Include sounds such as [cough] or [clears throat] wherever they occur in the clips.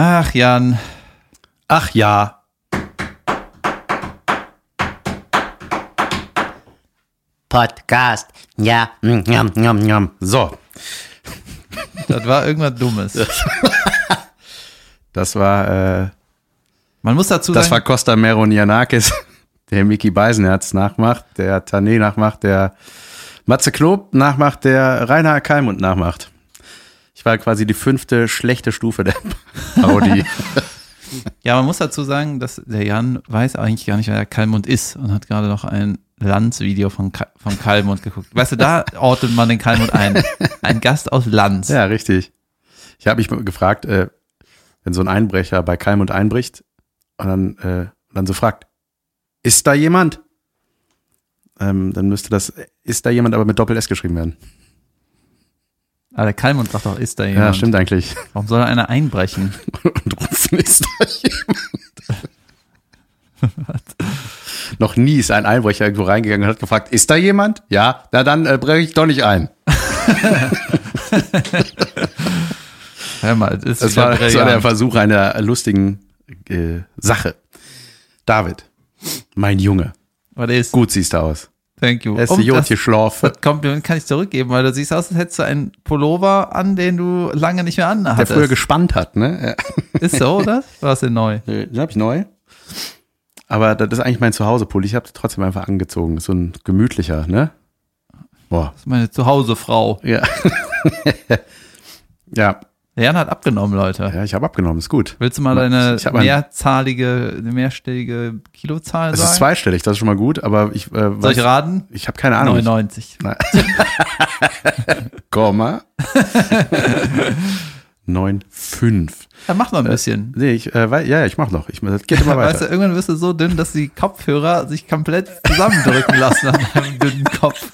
Ach, Jan. Ach ja. Podcast. Ja, mm, njam, njam, njam. So, Das war irgendwas Dummes. [laughs] das war, äh, Man muss dazu das war sagen, Costa Meronianakis, der Mickey Beisenherz nachmacht, der Tané nachmacht, der Matze Knob nachmacht, der Rainer Kalmund nachmacht. War quasi die fünfte schlechte Stufe der [laughs] Parodie. [laughs] ja, man muss dazu sagen, dass der Jan weiß eigentlich gar nicht, wer der Kalmund ist und hat gerade noch ein Lanz-Video von, Ka von Kalmund geguckt. Weißt du, da [laughs] ordnet man den Kalmund ein. Ein Gast aus Lanz. ja, richtig. Ich habe mich gefragt, äh, wenn so ein Einbrecher bei Kalmund einbricht und dann, äh, dann so fragt, ist da jemand? Ähm, dann müsste das, ist da jemand aber mit Doppel-S geschrieben werden. Aber der Kalmund sagt doch, ist da jemand. Ja, stimmt eigentlich. Warum soll da einer einbrechen? [laughs] Und rufen, ist da jemand? Noch nie ist ein Einbrecher irgendwo reingegangen und hat gefragt, ist da jemand? Ja, na dann äh, breche ich doch nicht ein. [laughs] Hör mal, das Das war, das war der. Versuch einer lustigen äh, Sache. David, mein Junge, Was ist? gut siehst du aus. Thank you. Hast du Und gut das, geschlafen. das Kompliment kann ich zurückgeben, weil du siehst aus, als hättest du einen Pullover an, den du lange nicht mehr Der anhattest. früher gespannt hat, ne? [laughs] ist so, oder? War es denn neu? Ja. Den habe ich neu. Aber das ist eigentlich mein Zuhause-Pulli. Ich habe trotzdem einfach angezogen. Das ist so ein gemütlicher, ne? Boah. Das ist meine Zuhausefrau. Ja. [laughs] ja. Der Jan hat abgenommen, Leute. Ja, ich habe abgenommen, ist gut. Willst du mal deine mehrzahlige, mehrstellige Kilozahl Es sagen? ist zweistellig, das ist schon mal gut, aber ich äh, Soll ich raten? ich habe keine Ahnung. 99. Nein. [laughs] Komma. [laughs] 9,5. Ja, mach noch ein bisschen. Nee, ich, äh, wei- ja, ich mach noch. Ich, das geht immer Weißt du, weiter. irgendwann wirst du so dünn, dass die Kopfhörer sich komplett zusammendrücken lassen an deinem dünnen Kopf.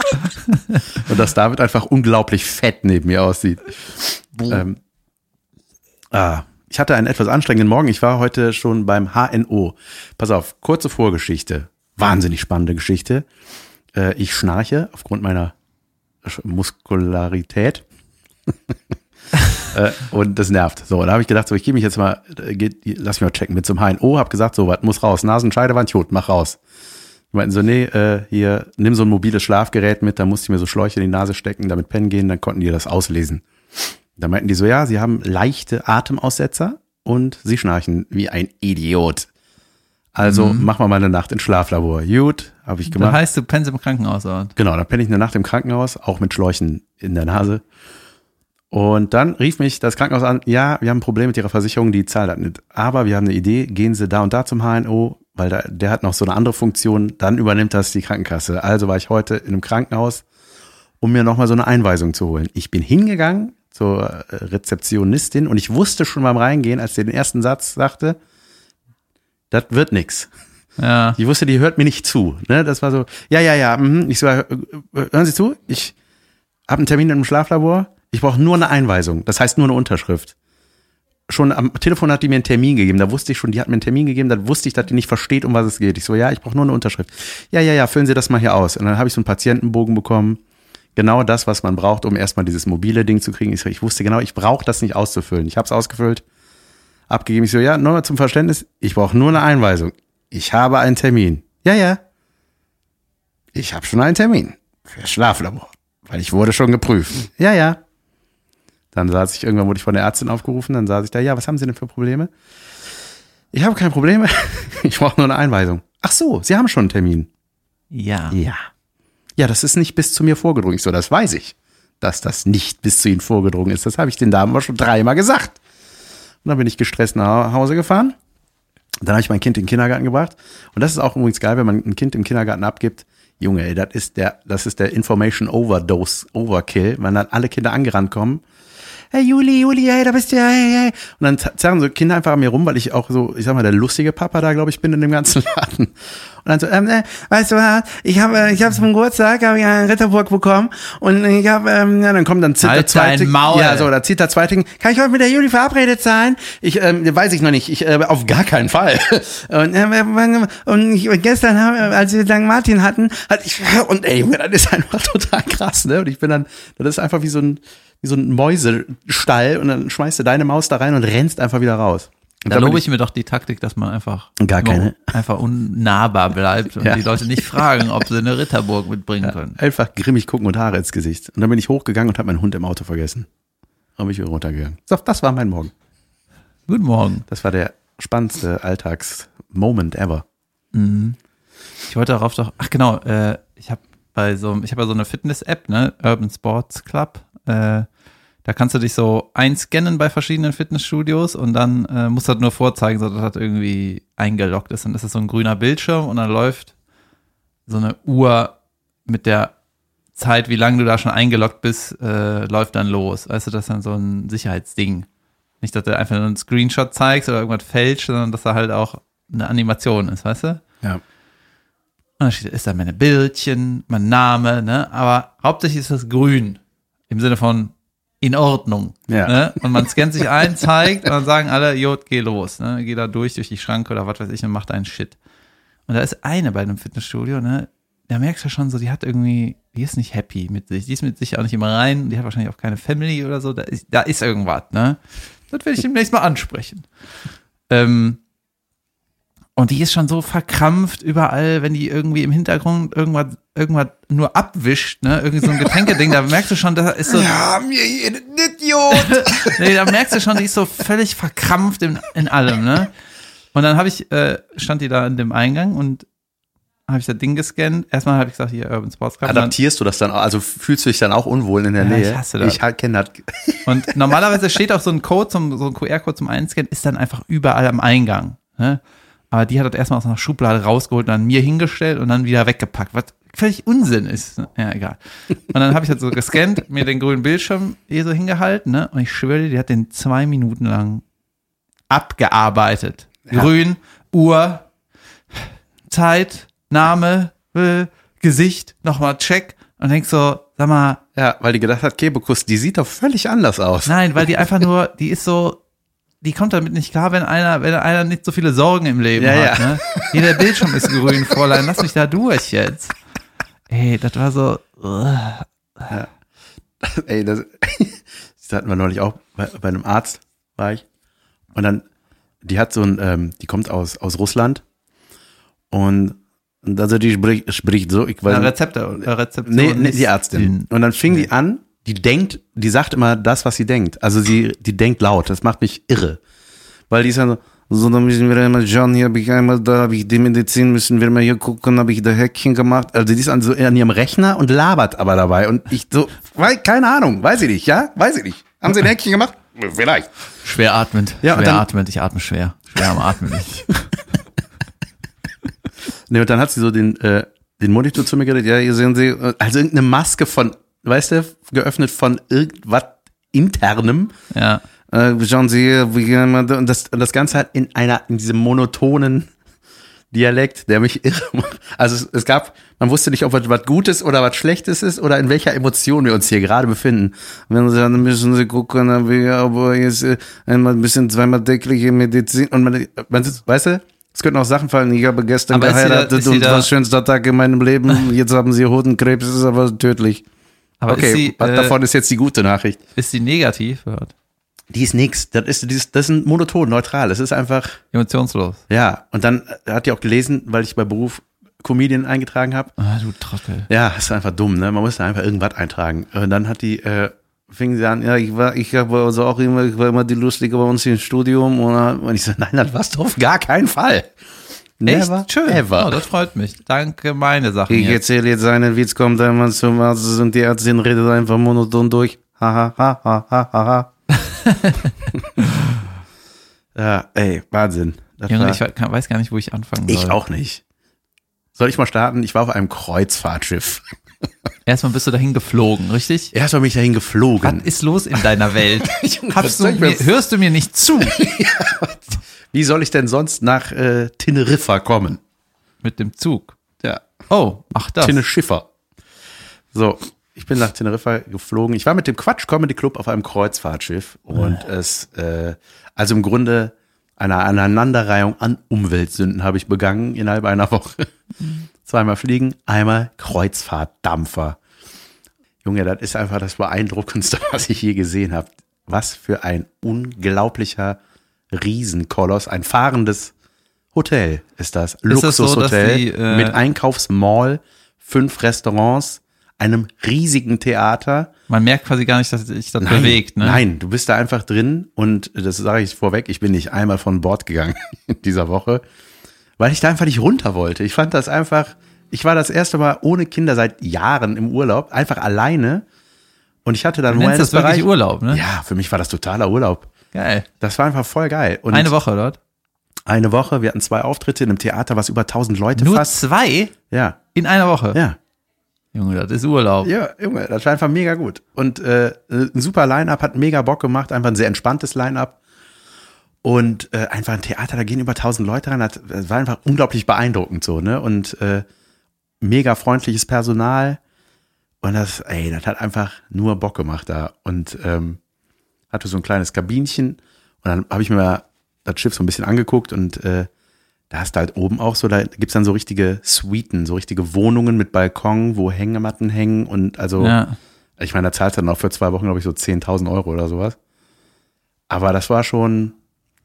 Und dass David einfach unglaublich fett neben mir aussieht. Ähm, ah, ich hatte einen etwas anstrengenden Morgen. Ich war heute schon beim HNO. Pass auf, kurze Vorgeschichte. Wahnsinnig spannende Geschichte. Äh, ich schnarche aufgrund meiner Muskularität. [laughs] äh, und das nervt. So, da habe ich gedacht, so, ich gehe mich jetzt mal, äh, lass mich mal checken mit zum HNO. Hab gesagt, so, was muss raus? Nasenscheidewand, gut, mach raus. Die meinten so, nee, äh, hier, nimm so ein mobiles Schlafgerät mit, da musste ich mir so Schläuche in die Nase stecken, damit pennen gehen, dann konnten die das auslesen. Da meinten die so, ja, sie haben leichte Atemaussetzer und sie schnarchen wie ein Idiot. Also machen wir mal eine Nacht ins Schlaflabor. Gut, habe ich Das gemacht. heißt, du pennst im Krankenhaus. Oder? Genau, dann penne ich eine Nacht im Krankenhaus, auch mit Schläuchen in der Nase. Und dann rief mich das Krankenhaus an, ja, wir haben ein Problem mit Ihrer Versicherung, die zahlt das nicht. Aber wir haben eine Idee, gehen Sie da und da zum HNO, weil da, der hat noch so eine andere Funktion, dann übernimmt das die Krankenkasse. Also war ich heute in einem Krankenhaus, um mir nochmal so eine Einweisung zu holen. Ich bin hingegangen zur äh, Rezeptionistin und ich wusste schon beim Reingehen, als sie den ersten Satz sagte, das wird nix. Ja. Ich wusste, die hört mir nicht zu. Ne? Das war so, ja, ja, ja. Mhm. Ich so, äh, hören Sie zu? Ich habe einen Termin im Schlaflabor. Ich brauche nur eine Einweisung. Das heißt nur eine Unterschrift. Schon am Telefon hat die mir einen Termin gegeben. Da wusste ich schon, die hat mir einen Termin gegeben. Da wusste ich, dass die nicht versteht, um was es geht. Ich so, ja, ich brauche nur eine Unterschrift. Ja, ja, ja, füllen Sie das mal hier aus. Und dann habe ich so einen Patientenbogen bekommen. Genau das, was man braucht, um erstmal dieses mobile Ding zu kriegen. Ich, so, ich wusste genau, ich brauche das nicht auszufüllen. Ich habe es ausgefüllt, abgegeben. Ich so, ja, nur mal zum Verständnis. Ich brauche nur eine Einweisung. Ich habe einen Termin. Ja, ja. Ich habe schon einen Termin für Schlaflabor, weil ich wurde schon geprüft. Ja, ja. Dann saß ich, irgendwann wurde ich von der Ärztin aufgerufen, dann saß ich da, ja, was haben Sie denn für Probleme? Ich habe keine Probleme, [laughs] ich brauche nur eine Einweisung. Ach so, Sie haben schon einen Termin. Ja. Ja. Ja, das ist nicht bis zu mir vorgedrungen. Ich so, das weiß ich, dass das nicht bis zu Ihnen vorgedrungen ist. Das habe ich den Damen aber schon dreimal gesagt. Und dann bin ich gestresst nach Hause gefahren. Dann habe ich mein Kind in den Kindergarten gebracht. Und das ist auch übrigens geil, wenn man ein Kind im Kindergarten abgibt. Junge, ey, das ist der, das ist der Information Overdose, Overkill, wenn dann alle Kinder angerannt kommen. Hey Juli, Juli, hey, da bist du ja, hey, hey. Und dann zerren so Kinder einfach an mir rum, weil ich auch so, ich sag mal, der lustige Papa da, glaube ich, bin in dem ganzen [laughs] Laden. Und dann so, ähm, äh, weißt du was, ich habe äh, ich habe zum Geburtstag, habe ich einen Ritterburg bekommen und ich habe, ähm, ja, dann kommt dann zieht Halt der zweite, Maul. ja, so, da zieht der zweite, kann ich heute mit der Juli verabredet sein? Ich, ähm, weiß ich noch nicht, ich, äh, auf gar keinen Fall. [laughs] Und, äh, und ich, und gestern, haben, wir, als wir St. Martin hatten, hatte ich, und ey, Junge, das ist einfach [laughs] total krass, ne? Und ich bin dann, das ist einfach wie so ein, wie so ein Mäusestall und dann schmeißt du deine Maus da rein und rennst einfach wieder raus. Und Da lobe ich mir doch die Taktik, dass man einfach Gar keine. einfach unnahbar bleibt und [laughs] Ja. die Leute nicht fragen, ob sie eine Ritterburg mitbringen können. einfach grimmig gucken und Haare ins Gesicht. Und dann bin ich hochgegangen und habe meinen Hund im Auto vergessen. Dann bin ich wieder runtergegangen. So, das war mein Morgen. Guten Morgen. Das war der spannendste Alltags-Moment ever. Ich wollte darauf doch, ach genau, äh, ich habe bei so, ich habe ja so eine Fitness-App, ne, Urban Sports Club. Äh, da kannst du dich so einscannen bei verschiedenen Fitnessstudios und dann äh, musst du halt nur vorzeigen, so dass das irgendwie eingeloggt ist. Und das ist so ein grüner Bildschirm und dann läuft so eine Uhr mit der Zeit, wie lange du da schon eingeloggt bist, äh, läuft dann los. Weißt du, das ist dann so ein Sicherheitsding. Nicht, dass du einfach nur einen Screenshot zeigst oder irgendwas fälscht, sondern dass da halt auch eine Animation ist, weißt du? Ja. Und dann steht, ist da meine Bildchen, mein Name, ne? Aber hauptsächlich ist das grün. Im Sinne von in Ordnung. Ja. Ne? Und man scannt sich ein, zeigt und dann sagen alle, Jod, geh los. Ne? Geh da durch, durch die Schranke oder was weiß ich und mach deinen Shit. Und da ist eine bei einem Fitnessstudio, ne? Da merkst du schon so, die hat irgendwie, die ist nicht happy mit sich. Die ist mit sich auch nicht immer rein. Die hat wahrscheinlich auch keine Family oder so. Da ist, da ist irgendwas, ne? Das werde ich demnächst mal ansprechen. Ähm, und die ist schon so verkrampft überall, wenn die irgendwie im Hintergrund irgendwas, irgendwas nur abwischt, ne? Irgendwie so ein Getränkeding, da merkst du schon, da ist so. Ja, mir Idiot. [laughs] nee, da merkst du schon, die ist so völlig verkrampft in, in allem, ne? Und dann habe ich, äh, stand die da in dem Eingang und habe ich das Ding gescannt. Erstmal habe ich gesagt, hier Urban Sports Club. Adaptierst du das dann auch? Also fühlst du dich dann auch unwohl in der Ja, Nähe? ich hasse das. Ich kenne das. [laughs] Und normalerweise steht auch so ein Code, zum, so ein QR-Code zum Einscannen, ist dann einfach überall am Eingang. Ne? Aber die hat das erstmal aus einer Schublade rausgeholt und dann mir hingestellt und dann wieder weggepackt, was völlig Unsinn ist. ne? Ja, egal. Und dann habe ich das so gescannt, [laughs] mir den grünen Bildschirm hier so hingehalten, ne? Und ich schwöre dir, die hat den zwei Minuten lang abgearbeitet. Grün, Uhr, Zeit, Name, äh, Gesicht, nochmal Check. Und denkst so, sag mal, Ja, weil die gedacht hat, Kebekus, die sieht doch völlig anders aus. Nein, weil die einfach nur, die ist so, die kommt damit nicht klar, wenn einer, wenn einer nicht so viele Sorgen im Leben Ja, hat. ja. Ne? Hier, der Bildschirm ist grün, [laughs] Fräulein, lass mich da durch jetzt. Ey, das war so, ugh. [laughs] Ey, das, [laughs] das hatten wir neulich auch bei, bei einem Arzt, war ich. Und dann, die hat so ein, ähm, die kommt aus, aus Russland. Und, und also die spricht, spricht so, ich weiß Ja, nicht. Rezepte, äh, Rezeption. Nee, nee, die Ärztin. in- Und dann fing die an, die denkt, die sagt immer das, was sie denkt. Also sie, die denkt laut. Das macht mich irre. Weil die ist dann so, so, dann müssen wir einmal schauen, hier habe ich einmal da, habe ich die Medizin, müssen wir mal hier gucken, habe ich da Häkchen gemacht. Also die ist an, so an ihrem Rechner und labert aber dabei. Und ich so, wei- keine Ahnung, weiß ich nicht, ja? Weiß ich nicht. Haben sie ein Häkchen gemacht? Vielleicht. Schwer atmend. Ja, schwer dann- atmend, ich atme schwer. Schwer am Atmen nicht. [laughs] [laughs] Nee, und dann hat sie so den, äh, den Monitor zu mir geredet, ja, hier sehen Sie, äh, also irgendeine Maske von, weißt du, geöffnet von irgendwas internem. Ja. Äh, schauen Sie, hier, wie jemand- und das, und das Ganze halt in einer, in diesem monotonen Dialekt, der mich irre macht. Also es, es gab, man wusste nicht, ob es was Gutes oder was Schlechtes ist oder in welcher Emotion wir uns hier gerade befinden. Wenn Sie dann müssen Sie gucken, aber jetzt äh, einmal ein bisschen zweimal tägliche Medizin und man, man sitzt, weißt du, es könnten auch Sachen fallen. Ich habe gestern Aber da- geheiratet sie und da- war schönster Tag in meinem Leben. [laughs] Jetzt haben Sie Hodenkrebs, ist aber tödlich. Aber okay, sie, was äh, davon ist jetzt die gute Nachricht? ist sie negativ? Die ist nix. Das ist, das ist ein monoton, neutral. Es ist einfach, Emotionslos. ja. Und dann hat die auch gelesen, weil ich bei Beruf Comedian eingetragen habe. Ah, du Trottel. Ja, ist einfach dumm, ne? Man muss da einfach irgendwas eintragen. Und dann hat die, äh, fing sie an, ja, ich war, ich habe also auch immer, ich war immer die Lustige bei uns im Studium. Und, und ich so, nein, das warst du auf gar keinen Fall. Never, Echt? Schön. ever. Oh, das freut mich. Danke, meine Sachen. Ich erzähle jetzt einen Witz, kommt einmal zum Arzt und die Ärztin redet einfach monoton durch. Ha, ha, ha, ha, ha, ha, ha. [laughs] ja, ey, Wahnsinn. Das Junge, ich weiß gar nicht, wo ich anfangen soll. ich auch nicht. Soll ich mal starten? Ich war auf einem Kreuzfahrtschiff. [laughs] Erstmal bist du dahin geflogen, richtig? Erstmal bin ich dahin geflogen. Was ist los in deiner Welt? [laughs] Junge, du mir, hörst du mir nicht zu Wie soll ich denn sonst nach äh, Teneriffa kommen? mit dem Zug? Ja, Oh, ach das. Teneriffa. So, ich bin nach Teneriffa geflogen. Ich war mit dem Quatsch Comedy Club auf einem Kreuzfahrtschiff und es, äh, also im Grunde eine Aneinanderreihung an Umweltsünden habe ich begangen innerhalb einer Woche. Zweimal fliegen, einmal Kreuzfahrtdampfer. Junge, das ist einfach das Beeindruckendste, [laughs] was ich je gesehen habe. Was für ein unglaublicher Riesenkoloss, ein fahrendes Hotel ist das. So, Luxushotel die, äh, mit Einkaufsmall, fünf Restaurants, einem riesigen Theater. Man merkt quasi gar nicht, dass sich das Nein, bewegt, ne? nein, du bist da einfach drin und das sage ich vorweg, ich bin nicht einmal von Bord gegangen [laughs] in dieser Woche, weil ich da einfach nicht runter wollte. Ich fand das einfach, ich war das erste Mal ohne Kinder seit Jahren im Urlaub, einfach alleine und ich hatte dann Du nennst das wirklich Urlaub, ne? Ja, für mich war das totaler Urlaub. Geil. Das war einfach voll geil. Und Eine Woche dort. Eine Woche, wir hatten zwei Auftritte in einem Theater, was über 1000 Leute Nur fast. zwei Ja, in einer Woche. ja. Junge, das ist Urlaub. Ja, Junge, das war einfach mega gut. Und äh, ein super Line-Up, hat mega Bock gemacht, einfach ein sehr entspanntes Line-Up. Und äh, einfach ein Theater, da gehen über 1000 Leute rein, das, das war einfach unglaublich beeindruckend so, ne? Und äh, mega freundliches Personal. Und das, ey, das hat einfach nur Bock gemacht da. Und ähm, hatte so ein kleines Kabinchen. Und dann habe ich mir das Schiff so ein bisschen angeguckt und äh, da hast du halt oben auch so, da gibt's dann so richtige Suiten, so richtige Wohnungen mit Balkon, wo Hängematten hängen und also, Ja. ich meine, da zahlst du dann auch für zwei Wochen, glaube ich, so 10.000 Euro oder sowas. Aber das war schon,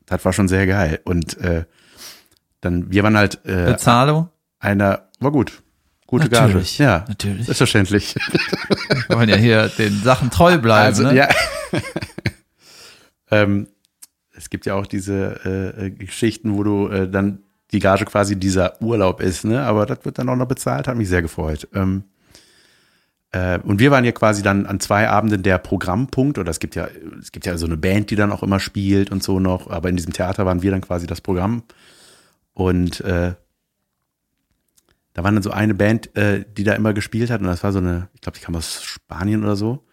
das war schon sehr geil. Und äh, dann, wir waren halt äh, Bezahlung? einer, war gut. Gute Natürlich, Gage. Ja, natürlich. selbstverständlich. Wir wollen ja hier den Sachen treu bleiben, Also, ne? ja. Ähm, es gibt ja auch diese äh, äh, Geschichten, wo du äh, dann die Gage quasi dieser Urlaub ist, ne? Aber das wird dann auch noch bezahlt, hat mich sehr gefreut. Ähm, äh, und wir waren ja quasi dann an zwei Abenden der Programmpunkt, oder es gibt ja, es gibt ja so eine Band, die dann auch immer spielt und so noch, aber in diesem Theater waren wir dann quasi das Programm. Und äh, da war dann so eine Band, äh, die da immer gespielt hat, und das war so eine, ich glaube, die kam aus Spanien oder so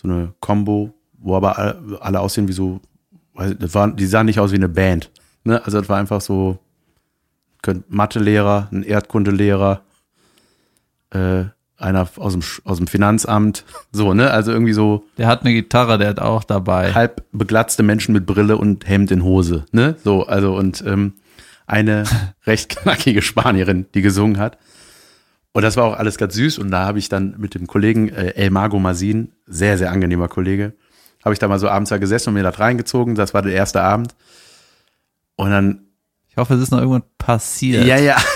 so eine Combo, wo aber alle, alle aussehen wie so, das waren, die sahen nicht aus wie eine Band. Ne? Also das war einfach so Mathelehrer, ein Erdkundelehrer, äh, einer aus dem, aus dem Finanzamt, so, ne? Also irgendwie so Der hat eine Gitarre, der hat auch dabei. halb beglatzte Menschen mit Brille und Hemd in Hose, ne? So, also und ähm, eine [laughs] recht knackige Spanierin, die gesungen hat. Und das war auch alles ganz süß. Und da habe ich dann mit dem Kollegen äh, El Mago Masin, sehr, sehr angenehmer Kollege, habe ich da mal so abends da gesessen und mir das reingezogen. Das war der erste Abend. Und dann, Ich hoffe, es ist noch irgendwann passiert. ja, ja. [laughs]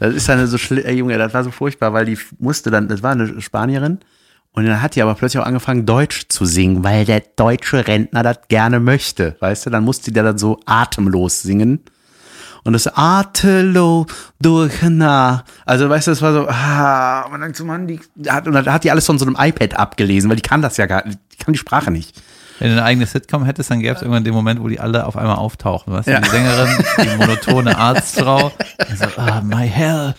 Das ist dann so schlimm, ey Junge, das war so furchtbar, weil die musste dann, das war eine Spanierin. Und dann hat die aber plötzlich auch angefangen, Deutsch zu singen, weil der deutsche Rentner das gerne möchte. Weißt du, dann musste die dann so atemlos singen. Und das atemlos durch na. Also, weißt du, das war so, ah, man denkt so, Mann, die hat, und dann hat die alles von so einem iPad abgelesen, weil die kann das ja gar nicht, die kann die Sprache nicht. Wenn du eine eigene Sitcom hättest, dann gäbe es irgendwann den Moment, wo die alle auf einmal auftauchen. Weißt du, Ja. die Sängerin, die monotone Arztfrau. Also, ah, my hell.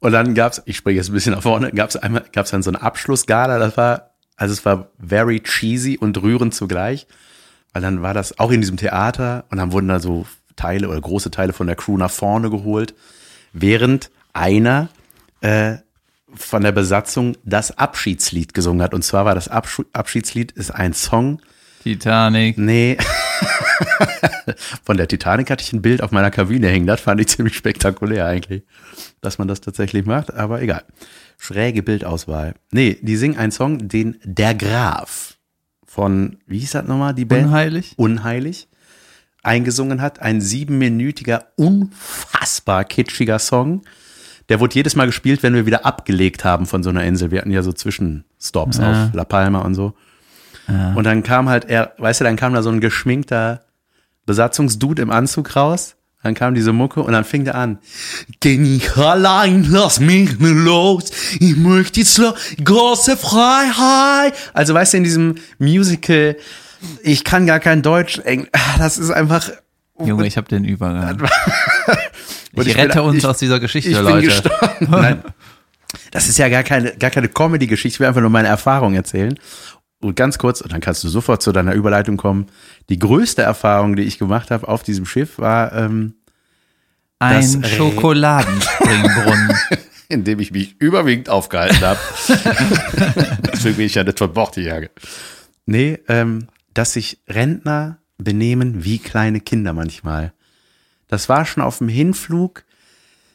Und dann gab's, ich springe jetzt ein bisschen nach vorne, gab's einmal, gab's dann so eine Abschlussgala, das war, also es war very cheesy und rührend zugleich, weil dann war das auch in diesem Theater und dann wurden da so Teile oder große Teile von der Crew nach vorne geholt, während einer äh, von der Besatzung das Abschiedslied gesungen hat. Und zwar war das Absch Abschiedslied ist ein Song, Titanic. Nee. [laughs] Von der Titanic hatte ich ein Bild auf meiner Kabine hängen. Das fand ich ziemlich spektakulär eigentlich, dass man das tatsächlich macht. Aber egal. Schräge Bildauswahl. Nee, die singen einen Song, den Der Graf von, wie hieß das nochmal, die Band? Unheilig. Unheilig eingesungen hat. Ein siebenminütiger, unfassbar kitschiger Song. Der wurde jedes Mal gespielt, wenn wir wieder abgelegt haben von so einer Insel. Wir hatten ja so Zwischenstops Ja. auf La Palma und so. Und dann kam halt er, weißt du, dann kam da so ein geschminkter Besatzungsdude im Anzug raus. Dann kam diese Mucke und dann fing der an. Denn ich allein, lass mich nicht los. Ich möchte jetzt große Freiheit. Also weißt du, in diesem Musical, ich kann gar kein Deutsch. Ah, Das ist einfach. Junge, ich habe den Übergang. [laughs] Ich ich bin- rette uns ich- aus dieser Geschichte, ich bin Leute. gestorben. Nein. [laughs] Das ist ja gar keine, gar keine Comedy-Geschichte. Ich will einfach nur meine Erfahrung erzählen. Und ganz kurz, und dann kannst du sofort zu deiner Überleitung kommen. Die größte Erfahrung, die ich gemacht habe auf diesem Schiff, war, ähm, Ein Schokoladenspringbrunnen. [laughs] in dem ich mich überwiegend aufgehalten habe. [laughs] Deswegen bin ich ja nicht von Bord gegangen. Nee, ähm, dass sich Rentner benehmen wie kleine Kinder manchmal. Das war schon auf dem Hinflug.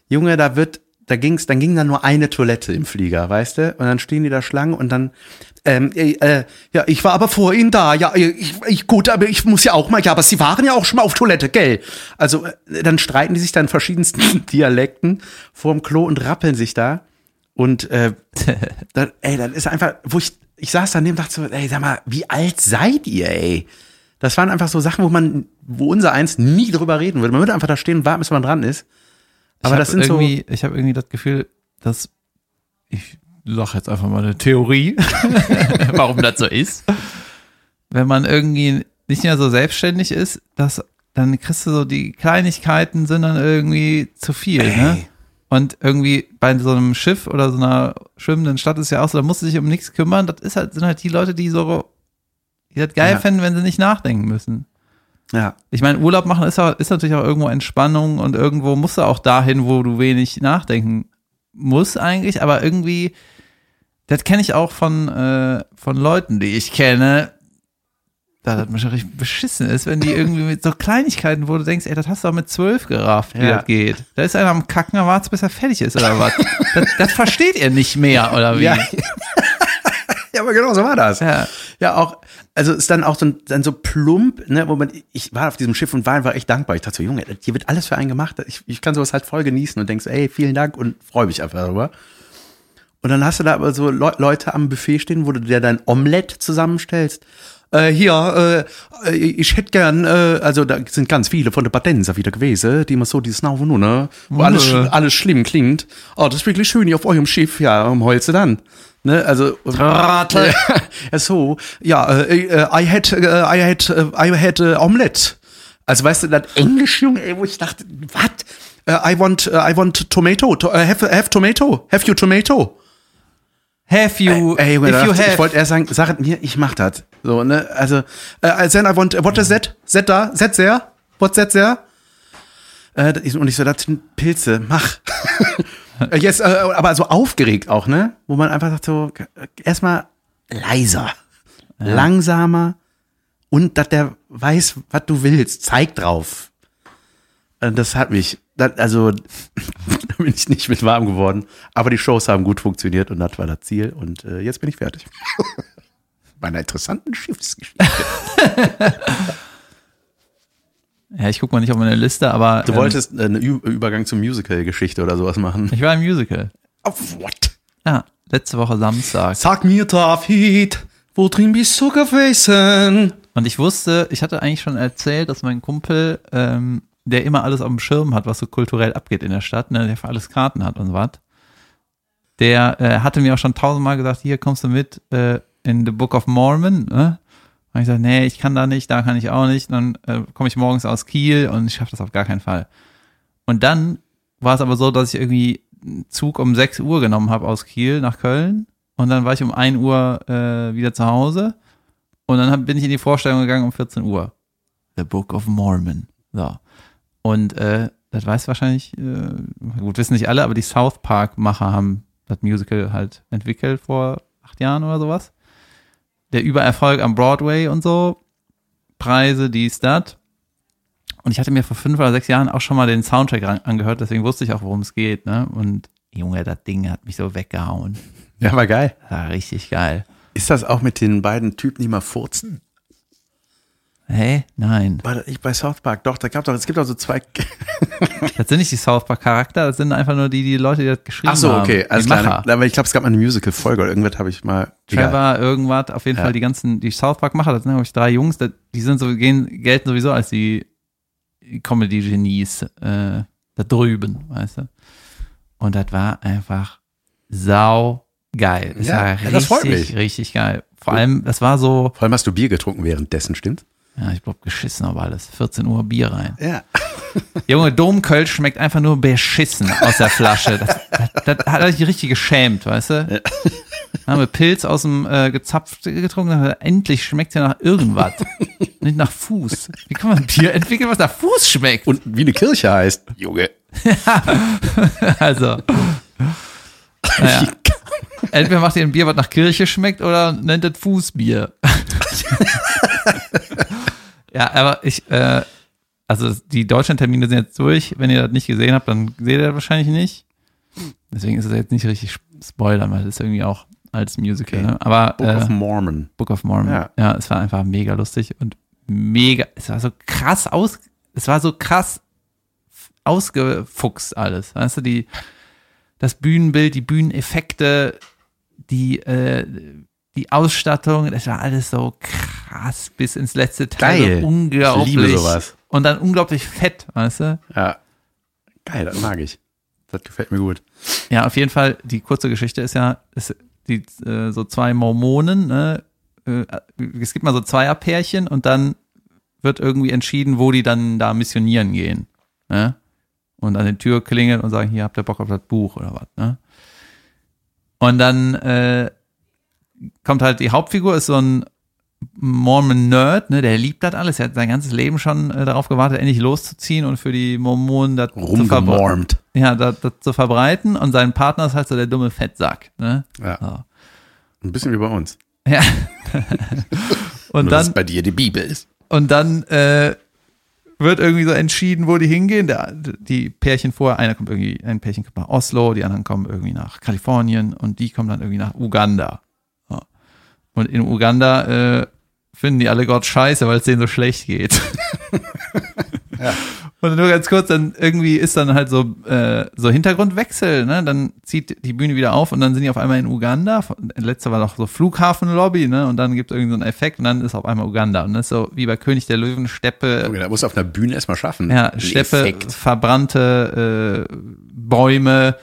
Junge, da wird, da ging's, dann ging da nur eine Toilette im Flieger, weißt du? Und dann stehen die da Schlangen und dann, ähm, äh, äh, ja, ich war aber vor Ihnen da, ja, ich, ich, gut, aber ich muss ja auch mal, ja, aber Sie waren ja auch schon mal auf Toilette, gell? Also, äh, dann streiten die sich dann in verschiedensten [laughs] Dialekten vorm Klo und rappeln sich da. Und, äh, [laughs] dann, ey, dann ist einfach, wo ich, ich saß daneben und dachte so, ey, sag mal, wie alt seid ihr, ey? Das waren einfach so Sachen, wo man, wo unser Eins nie drüber reden würde. Man würde einfach da stehen und warten, bis man dran ist. Aber das sind so, ich habe irgendwie das Gefühl, dass ich sag jetzt einfach mal eine Theorie, [laughs] warum das so ist. Wenn man irgendwie nicht mehr so selbstständig ist, dass dann kriegst du so die Kleinigkeiten sind dann irgendwie zu viel, ne? Und irgendwie bei so einem Schiff oder so einer schwimmenden Stadt ist ja auch so, da musst du dich um nichts kümmern. Das ist halt, sind halt die Leute, die so, die das geil Ja. fänden, wenn sie nicht nachdenken müssen. ja. Ich meine, Urlaub machen ist, auch, ist natürlich auch irgendwo Entspannung und irgendwo musst du auch dahin, wo du wenig nachdenken musst eigentlich, aber irgendwie, das kenne ich auch von, äh, von Leuten, die ich kenne, da das richtig beschissen ist, wenn die [laughs] irgendwie mit so Kleinigkeiten, wo du denkst, ey, das hast du doch mit zwölf gerafft, wie Ja. das geht. Da ist einer am Kacken, da wart's, bis er fertig ist, oder was? [laughs] das, das versteht ihr nicht mehr, oder wie? Ja. [laughs] ja, aber genau so war das. Ja. Ja, auch, also ist dann auch so, dann so plump, ne, wo man, ich war auf diesem Schiff und war einfach echt dankbar. Ich dachte so, Junge, hier wird alles für einen gemacht. Ich, ich kann sowas halt voll genießen und denkst, ey, vielen Dank und freue mich einfach darüber. Und dann hast du da aber so Le Leute am Buffet stehen, wo du dir dein Omelett zusammenstellst. Äh, hier, äh, äh, ich hätte gern, äh, also da sind ganz viele von der Badenser wieder gewesen, die immer so dieses Nauwe nur, ne? Wo alles, sch- alles schlimm klingt. Oh, das ist wirklich schön hier auf eurem Schiff, ja, um heulst du dann. Ne, also Trottel. [laughs] ja, so, ja, äh, äh, I had, äh, I had, I had äh, Omelette. Also weißt du, das Englisch, Junge, ey, wo ich dachte, was? Äh, I want, äh, I want tomato. To, äh, have, have tomato. Have you tomato? Have you, Ey, Junge, if da you dachte ich, have, ich wollte erst sagen, sag es mir, ich mach das. So, ne, also, äh, then I want, what is that? That da? That there? What's that there? Äh, und ich so, das sind Pilze, mach. [laughs] Äh, Jetzt, äh, aber so aufgeregt auch, ne? Wo man einfach sagt so, äh, erstmal leiser, langsamer und dass der weiß, was du willst, zeig drauf. Äh, Das hat mich, das, also [laughs] da bin ich nicht mit warm geworden. Aber die Shows haben gut funktioniert und das war das Ziel. Und äh, jetzt bin ich fertig. [laughs] Bei einer interessanten Schiffsgeschichte. [laughs] ja, ich guck mal nicht auf meine Liste, aber Du ähm, wolltest äh, einen Ü Übergang zur Musical-Geschichte oder sowas machen. ich war im Musical. Auf what? Ja, letzte Woche Samstag. Sag mir, David, wo drin bist du gewesen? Und ich wusste, ich hatte eigentlich schon erzählt, dass mein Kumpel, ähm, der immer alles auf dem Schirm hat, was so kulturell abgeht in der Stadt, ne, der für alles Karten hat und so was, der äh, hatte mir auch schon tausendmal gesagt, hier kommst du mit äh, in the Book of Mormon. Ne? Und ich gesagt, nee, ich kann da nicht, da kann ich auch nicht. Dann äh, komme ich morgens aus Kiel und ich schaffe das auf gar keinen Fall. Und dann war es aber so, dass ich irgendwie einen Zug um 6 Uhr genommen habe aus Kiel nach Köln. Und dann war ich um 1 Uhr äh, wieder zu Hause. Und dann hab, bin ich in die Vorstellung gegangen um 14 Uhr. The Book of Mormon. So. Und äh, das weiß wahrscheinlich, äh, gut, wissen nicht alle, aber die South Park-Macher haben das Musical halt entwickelt vor acht Jahren oder sowas. Der Übererfolg am Broadway und so. Preise, dies, das. Und ich hatte mir vor fünf oder sechs Jahren auch schon mal den Soundtrack angehört, deswegen wusste ich auch, worum es geht. Ne? Und Junge, das Ding hat mich so weggehauen. Ja, war geil. War richtig geil. Ist das auch mit den beiden Typen, die mal furzen? Hä? Nein. Bei, ich, bei South Park, doch, da gab doch, es gibt auch so zwei. [laughs] Das sind nicht die South Park Charakter, das sind einfach nur die, die Leute, die das geschrieben Ach so, haben. okay, alles die. Macher. Aber ich glaube, es gab mal eine Musical-Folge oder irgendwas habe ich mal. Egal. Trevor, irgendwas, auf jeden Ja. Fall die ganzen, die South Park Macher, das sind glaube ich drei Jungs, das- die sind so, gehen, gelten sowieso als die Comedy-Genies äh, da drüben, weißt du. Und das war einfach sau geil. Es Ja, war ja, richtig, das freut mich. richtig geil. Vor allem, das war so, Vor allem hast du Bier getrunken währenddessen, stimmt? Ja, ich glaube, geschissen auf alles. 14 Uhr Bier rein. Ja. [laughs] Junge, Domkölsch schmeckt einfach nur beschissen aus der Flasche. Das, das, das hat er sich richtig geschämt, weißt du? Dann haben wir Pilz aus dem äh, gezapft getrunken, er, endlich schmeckt ja nach irgendwas. Nicht nach Fuß. Wie kann man Bier entwickeln, was nach Fuß schmeckt? Und wie eine Kirche heißt. Junge. [laughs] Also. Naja. Entweder macht ihr ein Bier, was nach Kirche schmeckt, oder nennt es Fußbier. [laughs] ja, aber ich, äh, also die Deutschlandtermine sind jetzt durch. Wenn ihr das nicht gesehen habt, dann seht ihr das wahrscheinlich nicht. Deswegen ist es jetzt nicht richtig Spoilern, weil es irgendwie auch als Musical, Okay. ne? Aber Book äh, of Mormon. Book of Mormon. Ja. Ja. es war einfach mega lustig und mega, es war so krass aus, es war so krass ausgefuchst alles. Weißt du, die, das Bühnenbild, die Bühneneffekte, die, äh, die Ausstattung, das war alles so krass bis ins letzte Teil. Geil. Unglaublich. Ich liebe sowas. Und dann unglaublich fett, weißt du? Ja. Geil, das mag ich. Das gefällt mir gut. Ja, auf jeden Fall, die kurze Geschichte ist ja, ist die, äh, so zwei Mormonen, ne? äh, es gibt mal so Zweierpärchen und dann wird irgendwie entschieden, wo die dann da missionieren gehen. Ne? Und an die Tür klingeln und sagen, hier habt ihr Bock auf das Buch oder was. Ne? Und dann äh, kommt halt die Hauptfigur, ist so ein Mormon-Nerd, ne? der liebt das alles. Er hat sein ganzes Leben schon äh, darauf gewartet, endlich loszuziehen und für die Mormonen das zu Rumgemormt. ja, das, das zu verbreiten und sein Partner ist halt so der dumme Fettsack. Ne? Ja. So. Ein bisschen wie bei uns. Ja. [laughs] und Nur, dass dann, bei dir die Bibel ist. und dann äh, wird irgendwie so entschieden, wo die hingehen. Der, die Pärchen vorher, einer kommt irgendwie, ein Pärchen kommt nach Oslo, die anderen kommen irgendwie nach Kalifornien und die kommen dann irgendwie nach Uganda. Und in Uganda äh, finden die alle Gott scheiße, weil es denen so schlecht geht. [laughs] Und nur ganz kurz, dann irgendwie ist dann halt so, äh, so Hintergrundwechsel, ne? Dann zieht die Bühne wieder auf und dann sind die auf einmal in Uganda. Letzte war noch so Flughafenlobby, ne? Und dann gibt es irgendeinen so einen Effekt und dann ist auf einmal Uganda. Und das ist so wie bei König der Löwen, Steppe, Okay, da musst du auf einer Bühne erstmal schaffen. ja, Steppe, Effekt. verbrannte äh, Bäume,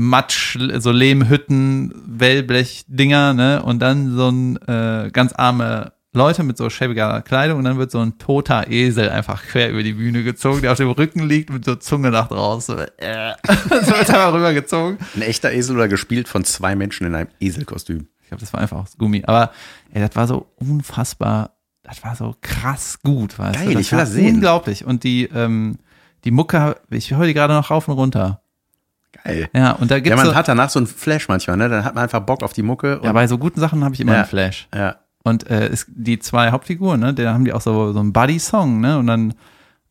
Matsch, so Lehmhütten, Wellblechdinger, ne? Und dann so ein äh, ganz arme Leute mit so schäbiger Kleidung und dann wird so ein toter Esel einfach quer über die Bühne gezogen, der auf dem Rücken liegt mit so Zunge nach draußen. So, äh, [laughs] so wird einfach rübergezogen. Ein echter Esel oder gespielt von zwei Menschen in einem Eselkostüm. Ich glaube, das war einfach aus Gummi. Aber ey, das war so unfassbar, das war so krass gut, weißt Geil, du? Das ich will war das sehen. Unglaublich. Und die, ähm, die Mucke, ich höre die gerade noch rauf und runter. Geil. Ja, und da Ja, gibt's man so, hat danach so einen Flash manchmal, ne? Dann hat man einfach Bock auf die Mucke. Ja, bei so guten Sachen habe ich immer Ja. einen Flash. ja. Und äh, es, die zwei Hauptfiguren, ne, da haben die auch so, so einen Buddy-Song, ne? Und dann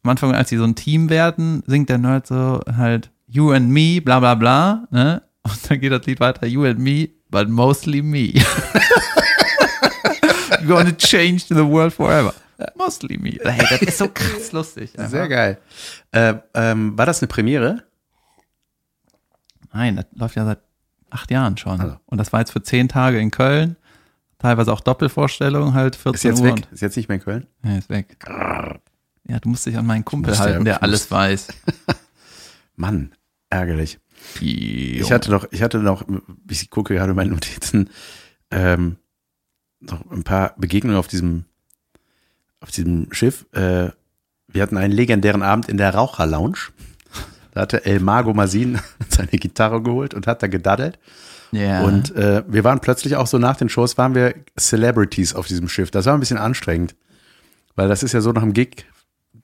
am Anfang, als die so ein Team werden, singt der Nerd so halt You and me, bla bla bla, ne? Und dann geht das Lied weiter, You and me, but mostly me. [laughs] Gonna change the world forever. Mostly me. Hey, das ist so krass lustig. einfach. Sehr geil. Äh, ähm, war das eine Premiere? Nein, das läuft ja seit acht Jahren schon. Also. Und das war jetzt für zehn Tage in Köln. Teilweise auch Doppelvorstellung, halt 14 Ist jetzt Uhr. weg? Ist jetzt nicht mehr in Köln? ja, ist weg. Ja, du musst dich an meinen Kumpel halten, der alles weiß. [laughs] Mann, ärgerlich. Ich Ich hatte noch, ich hatte noch, ich gucke gerade meine Notizen, ähm, noch ein paar Begegnungen auf diesem, auf diesem Schiff. Äh, wir hatten einen legendären Abend in der Raucherlounge. Da hatte El Mago Masin [laughs] seine Gitarre geholt und hat da gedaddelt. ja. Und äh, wir waren plötzlich auch so nach den Shows, waren wir Celebrities auf diesem Schiff. Das war ein bisschen anstrengend. Weil das ist ja so nach dem Gig,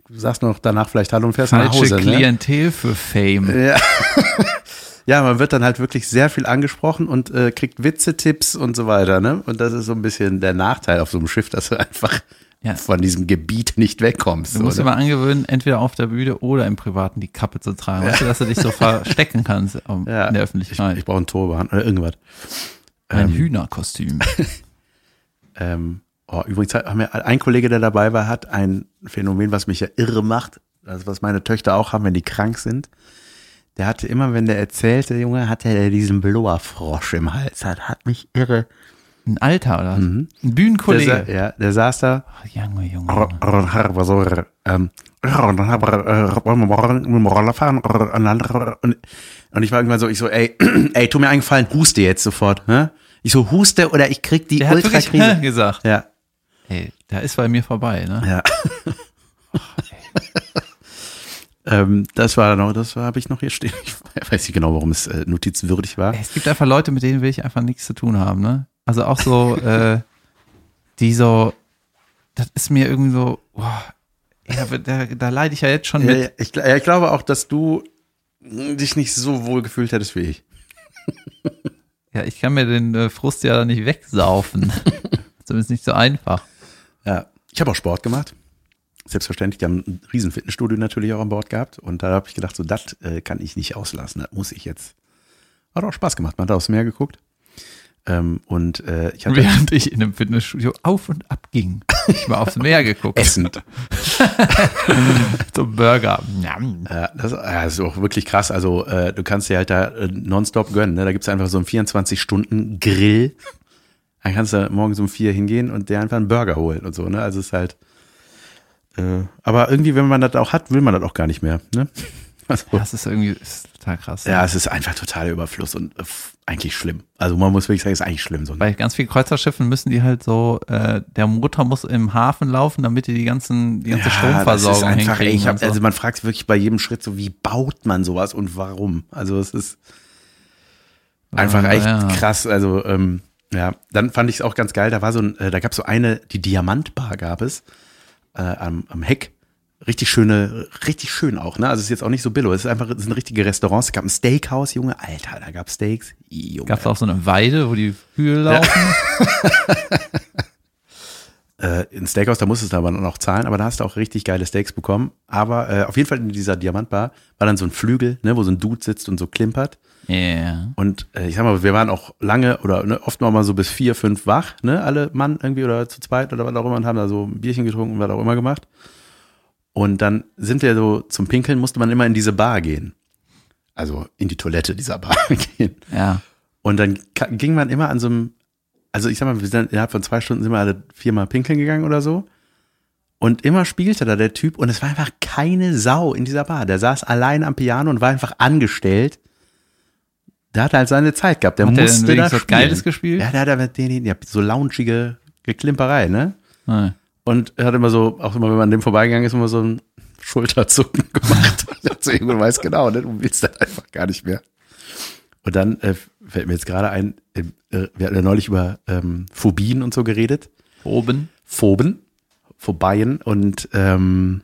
du sagst noch danach vielleicht Hallo und fährst nach falsche Hause. Ne? Klientel für Fame. Ja. [laughs] ja, man wird dann halt wirklich sehr viel angesprochen und äh, kriegt Witze-Tipps und so weiter, ne? Und das ist so ein bisschen der Nachteil auf so einem Schiff, dass du einfach Ja. von diesem Gebiet nicht wegkommst. Du musst dir mal angewöhnen, entweder auf der Bühne oder im Privaten die Kappe zu tragen. Weißt du, dass du dich so verstecken kannst um, ja. in der Ich, Öffentlichkeit. ich brauche einen Turban oder irgendwas. Ein ähm, Hühnerkostüm. [laughs] Ähm, oh, übrigens hat, haben wir, ein Kollege, der dabei war, hat ein Phänomen, was mich ja irre macht, also was meine Töchter auch haben, wenn die krank sind. Der hatte immer, wenn der erzählte, Junge, hatte er diesen Blauerfrosch im Hals. Das hat mich irre. Ein Alter, oder? was? Ein Der, Bühnenkollege. sa- ja, der saß da Ach, Junge, Junge. ähm, wollen wir Roller fahren? Und, und ich war irgendwann so, ich so, ey, ey, tu mir einen Gefallen, huste jetzt sofort. Hä? Ich so, huste oder ich krieg die Der hat wirklich Ultrakrise. gesagt. Ja, Ey, da ist bei mir vorbei, ne? ja. Ähm, das war noch, das habe ich noch hier stehen. [laughs] Ich weiß nicht genau, warum es äh, notizwürdig war. Es gibt einfach Leute, mit denen will ich einfach nichts zu tun haben, ne? Also auch so, [laughs] äh, die so, das ist mir irgendwie so, boah, ja, da, da leide ich ja jetzt schon mit. ja, ich, ja, ich glaube auch, dass du dich nicht so wohl gefühlt hättest wie ich. [laughs] Ja, ich kann mir den äh, Frust ja nicht wegsaufen. Zumindest nicht so einfach. Ja, ich habe auch Sport gemacht. Selbstverständlich, die haben ein riesen Fitnessstudio natürlich auch an Bord gehabt. Und da habe ich gedacht, so das äh, kann ich nicht auslassen, das muss ich jetzt hat auch Spaß gemacht. Man hat aufs Meer geguckt. Ähm, und äh, ich hatte Während ich in einem Fitnessstudio auf und ab ging. Ich mal aufs Meer geguckt. essend. [laughs] Zum Burger. Ja, das, ja, das ist auch wirklich krass. Also äh, du kannst dir halt da äh, nonstop gönnen. Ne? Da gibt's einfach so einen 24-Stunden-Grill. Dann kannst du morgens um vier hingehen und dir einfach einen Burger holen und so. Ne? Also es ist halt. Äh, aber irgendwie, wenn man das auch hat, will man das auch gar nicht mehr. Ne? [laughs] Also, Das ist irgendwie ist total krass. ja, es ist einfach totaler Überfluss und äh, eigentlich schlimm. Also man muss wirklich sagen, es ist eigentlich schlimm. So Bei ganz vielen Kreuzerschiffen müssen die halt so, äh, der Motor muss im Hafen laufen, damit die die ganzen, die ganze Stromversorgung das ist einfach, ey, ich hab, so. Also man fragt sich wirklich bei jedem Schritt so, wie baut man sowas und warum? Also es ist einfach Ja, echt ja. krass. Also ähm, ja, dann fand ich es auch ganz geil. Da war so ein, äh, da gab es so eine, die Diamantbar gab es äh, am, am Heck. Richtig schöne, richtig schön auch, ne? Also es ist jetzt auch nicht so billo. Es ist einfach, es sind richtige Restaurants. Es gab ein Steakhouse, Junge. Alter, da gab Steaks. Junge. Gab es auch so eine Weide, wo die Kühe laufen? [laughs] äh, in Steakhouse, da musstest du aber noch zahlen, aber da hast du auch richtig geile Steaks bekommen. Aber äh, auf jeden Fall in dieser Diamantbar war dann so ein Flügel, ne, wo so ein Dude sitzt und so klimpert. Yeah. Und äh, ich sag mal, wir waren auch lange oder ne, oft noch mal so bis vier, fünf wach, ne, alle Mann irgendwie oder zu zweit oder was auch immer und haben da so ein Bierchen getrunken und was auch immer gemacht. Und dann sind wir so zum Pinkeln, musste man immer in diese Bar gehen. Also in die Toilette dieser Bar [laughs] gehen. Ja. Und dann ging man immer an so einem, also ich sag mal, wir sind innerhalb von zwei Stunden sind wir alle viermal pinkeln gegangen oder so. Und immer spielte da der Typ und es war einfach keine Sau in dieser Bar. Der saß allein am Piano und war einfach angestellt. Der hat halt seine Zeit gehabt. Der Hat der musste da wenigstens was spielen. Geiles gespielt? Ja, der hat aber den, ja, so loungige Geklimperei, ne? Nein. Und er hat immer so, auch immer, wenn man an dem vorbeigegangen ist, immer so ein Schulterzucken [laughs] gemacht. Und dachte so, irgendwann weiß genau, ne? du willst das einfach gar nicht mehr. Und dann äh, fällt mir jetzt gerade ein, äh, wir hatten ja neulich über ähm, Phobien und so geredet. Oben. Phoben, Phobien und ähm,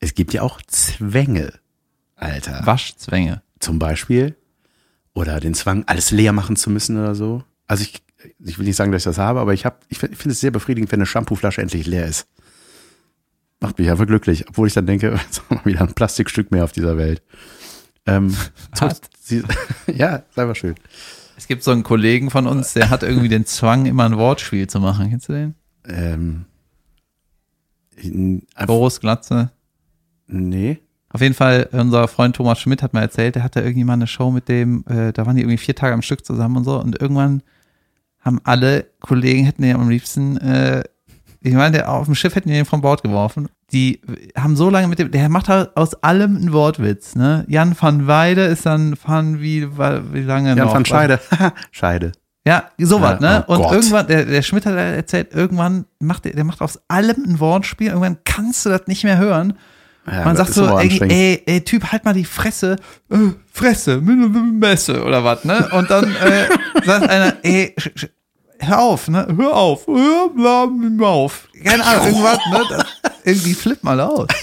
es gibt ja auch Zwänge, Alter. Waschzwänge. Zum Beispiel. Oder den Zwang, alles leer machen zu müssen oder so. Also ich, ich will nicht sagen, dass ich das habe, aber ich, hab, ich finde es sehr befriedigend, wenn eine Shampooflasche endlich leer ist. Macht mich einfach glücklich, obwohl ich dann denke, [laughs] jetzt haben wir wieder ein Plastikstück mehr auf dieser Welt. Ähm, [laughs] Hat. sie, [laughs] ja, ist einfach schön. Es gibt so einen Kollegen von uns, der hat irgendwie den Zwang, immer ein Wortspiel zu machen. Kennst du den? Ähm, Boris Glatze. nee. Auf jeden Fall, unser Freund Thomas Schmidt hat mal erzählt, der hatte irgendwie mal eine Show mit dem, äh, da waren die irgendwie vier Tage am Stück zusammen und so und irgendwann haben alle Kollegen, hätten den am liebsten, äh, ich meine, der auf dem Schiff hätten die den vom Bord geworfen. Die haben so lange mit dem, der macht halt aus allem einen Wortwitz, ne? Jan van Weide ist dann van wie, wie lange Jan noch? van Scheide. [laughs] Scheide. Ja, sowas, Ja, ne? oh und Gott. irgendwann, der, der Schmidt hat erzählt, irgendwann macht der, der macht aus allem ein Wortspiel, irgendwann kannst du das nicht mehr hören. Ja, Man sagt so, ey, ey, ey, Typ, halt mal die Fresse, äh, Fresse, Messe oder was, ne? Und dann äh, [laughs] sagt einer, ey, hör auf, ne? Hör auf, hör bla, bla, auf. Keine Ahnung, irgendwas, ne? Das, irgendwie flipp mal aus. [laughs]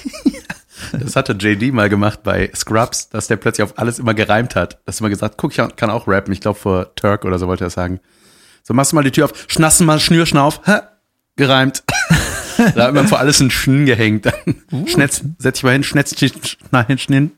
Das hatte JD mal gemacht bei Scrubs, dass der plötzlich auf alles immer gereimt hat. Dass er immer gesagt, guck, ich kann auch rappen. Ich glaube, vor Turk oder so wollte er sagen. So, machst du mal die Tür auf, schnassen mal Schnürschnauf, hä? gereimt. [laughs] da hat man vor alles ein Schn gehängt. Dann Schnetz, setz dich mal hin, schnetz, nein, schnin.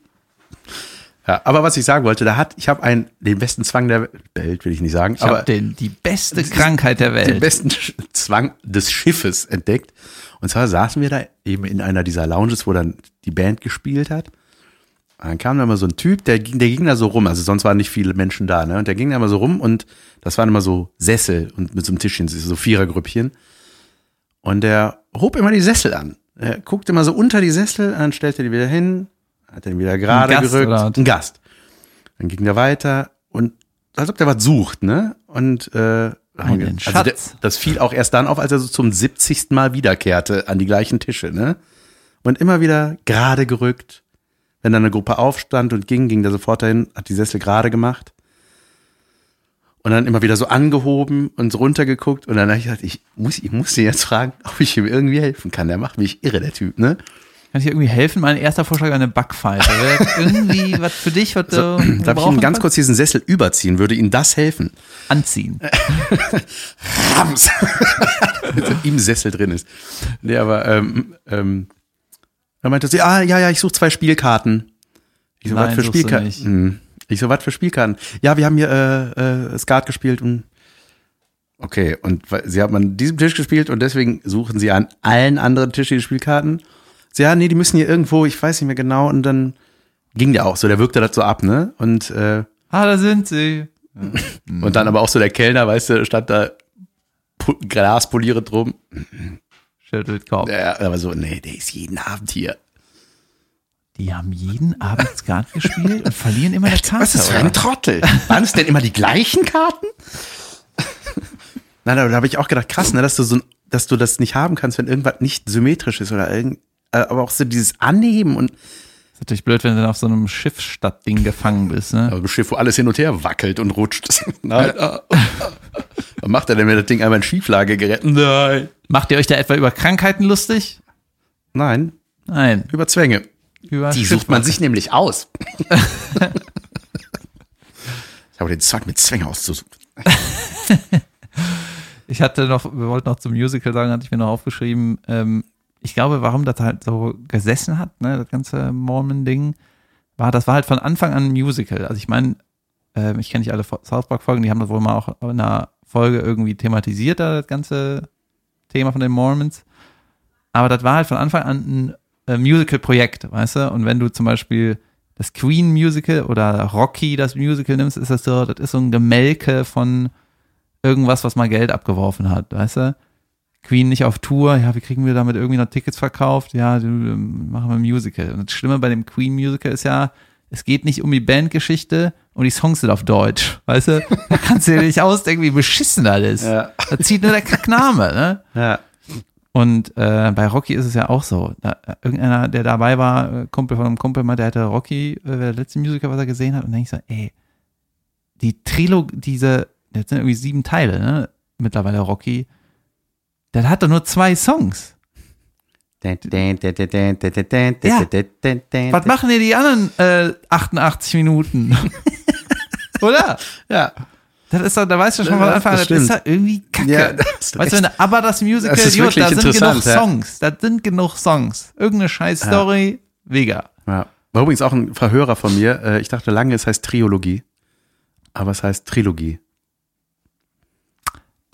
Ja, aber was ich sagen wollte, da hat, ich habe einen, den besten Zwang der Welt, will ich nicht sagen, Ich aber den, die beste Krankheit der den Welt. besten Sch- Zwang des Schiffes entdeckt. Und zwar saßen wir da eben in einer dieser Lounges, wo dann die Band gespielt hat. Und dann kam da mal so ein Typ, der ging, der ging da so rum, also sonst waren nicht viele Menschen da, ne? Und der ging da mal so rum und das waren immer so Sessel und mit so einem Tischchen, so Vierergrüppchen. Und der hob immer die Sessel an. Er guckte immer so unter die Sessel, dann stellte die wieder hin, hat den wieder gerade gerückt. Ein Gast. Dann ging der weiter und als ob der was sucht, ne? Und äh, Einen also der, das fiel auch erst dann auf, als er so zum 70. Mal wiederkehrte an die gleichen Tische, ne? Und immer wieder gerade gerückt. Wenn dann eine Gruppe aufstand und ging, ging der sofort dahin, hat die Sessel gerade gemacht. Und dann immer wieder so angehoben und so runtergeguckt. Und dann habe ich gedacht, ich muss, ich muss ihn jetzt fragen, ob ich ihm irgendwie helfen kann. Der macht mich irre, der Typ, ne? Kann ich dir irgendwie helfen? Mein erster Vorschlag wäre eine Backpfeife. Irgendwie [laughs] was für dich, was du Darf ich ihm ganz kurz diesen Sessel überziehen? Würde Ihnen das helfen? anziehen? [laughs] Rams. [laughs] Im Sessel drin ist. Nee, aber ähm, ähm, dann meinte sie, ah, ja, ja, ich suche zwei Spielkarten. Ich so, Nein, was für Spielkarten? Nicht. Ich so, was für Spielkarten? Ja, wir haben hier äh, äh, Skat gespielt und okay. Und sie haben an diesem Tisch gespielt und deswegen suchen sie an allen anderen Tischen die Spielkarten. Sie, ja, nee, die müssen hier irgendwo, ich weiß nicht mehr genau. Und dann ging der auch so, der wirkte das so ab, ne? Und äh, Ah, da sind sie. [laughs] und dann aber auch so der Kellner, weißt du, stand da glaspolierend drum. Schüttelt Kopf. Ja, aber so, nee, der ist jeden Abend hier. Die haben jeden Abend Skat gespielt und verlieren immer eine Karte. Was ist das für oder? ein Trottel? Waren es denn immer die gleichen Karten? Nein, aber da habe ich auch gedacht, krass, ne, dass du so, ein- dass du das nicht haben kannst, wenn irgendwas nicht symmetrisch ist oder irgend, äh, aber auch so dieses Anheben und ist natürlich blöd, wenn du dann auf so einem Schiffsstadtding gefangen bist, ne? aber ein Schiff, wo alles hin und her wackelt und rutscht. [laughs] Nein. Was macht er denn, wenn das Ding einmal in Schieflage gerät? Nein. Macht ihr euch da etwa über Krankheiten lustig? Nein, Nein. über Zwänge. Über Die [laughs] sucht man sich nämlich aus. [laughs] ich habe den Zwang mit Zwängen auszusuchen. Ich hatte noch, wir wollten noch zum Musical sagen, hatte ich mir noch aufgeschrieben, ähm, ich glaube, warum das halt so gesessen hat, ne, das ganze Mormon-Ding, war, das war halt von Anfang an ein Musical. Also ich meine, ähm, ich kenne nicht alle South Park-Folgen, die haben das wohl mal auch in einer Folge irgendwie thematisiert, da das ganze Thema von den Mormons. Aber das war halt von Anfang an ein äh, Musical-Projekt, weißt du? Und wenn du zum Beispiel das Queen-Musical oder Rocky das Musical nimmst, ist das so, das ist so ein Gemelke von irgendwas, was mal Geld abgeworfen hat, weißt du? Queen nicht auf Tour, ja, wie kriegen wir damit irgendwie noch Tickets verkauft? Ja, du, ähm, machen wir ein Musical. Und das Schlimme bei dem Queen Musical ist ja, es geht nicht um die Bandgeschichte und die Songs sind auf Deutsch, weißt du? Da kannst du dir nicht ausdenken, wie beschissen das ist. Ja. Da zieht nur der Kackname, ne? Ja. Und äh, bei Rocky ist es ja auch so. Da, äh, irgendeiner, der dabei war, äh, Kumpel von einem Kumpel, mal, der hatte Rocky, äh, der letzte Musical, was er gesehen hat, und dann ich so, ey, die Trilogie, diese, das sind irgendwie sieben Teile, ne? Mittlerweile Rocky. Der hat doch nur zwei Songs. Was Was machen dir die anderen äh, 88 Minuten? [laughs] Oder? Ja. Das ist doch, da weißt du schon Ja, von das Anfang an, das stimmt. ist halt irgendwie kacke. Ja, [laughs] das weißt du, wenn, aber das Musical, Das wirklich da sind genug interessant, ja. Songs. Da sind genug Songs. Irgendeine scheiß Story, Vega. Ja. War übrigens auch ein Verhörer von mir. Äh, Ich dachte lange, es heißt Triologie. Aber es heißt Trilogie.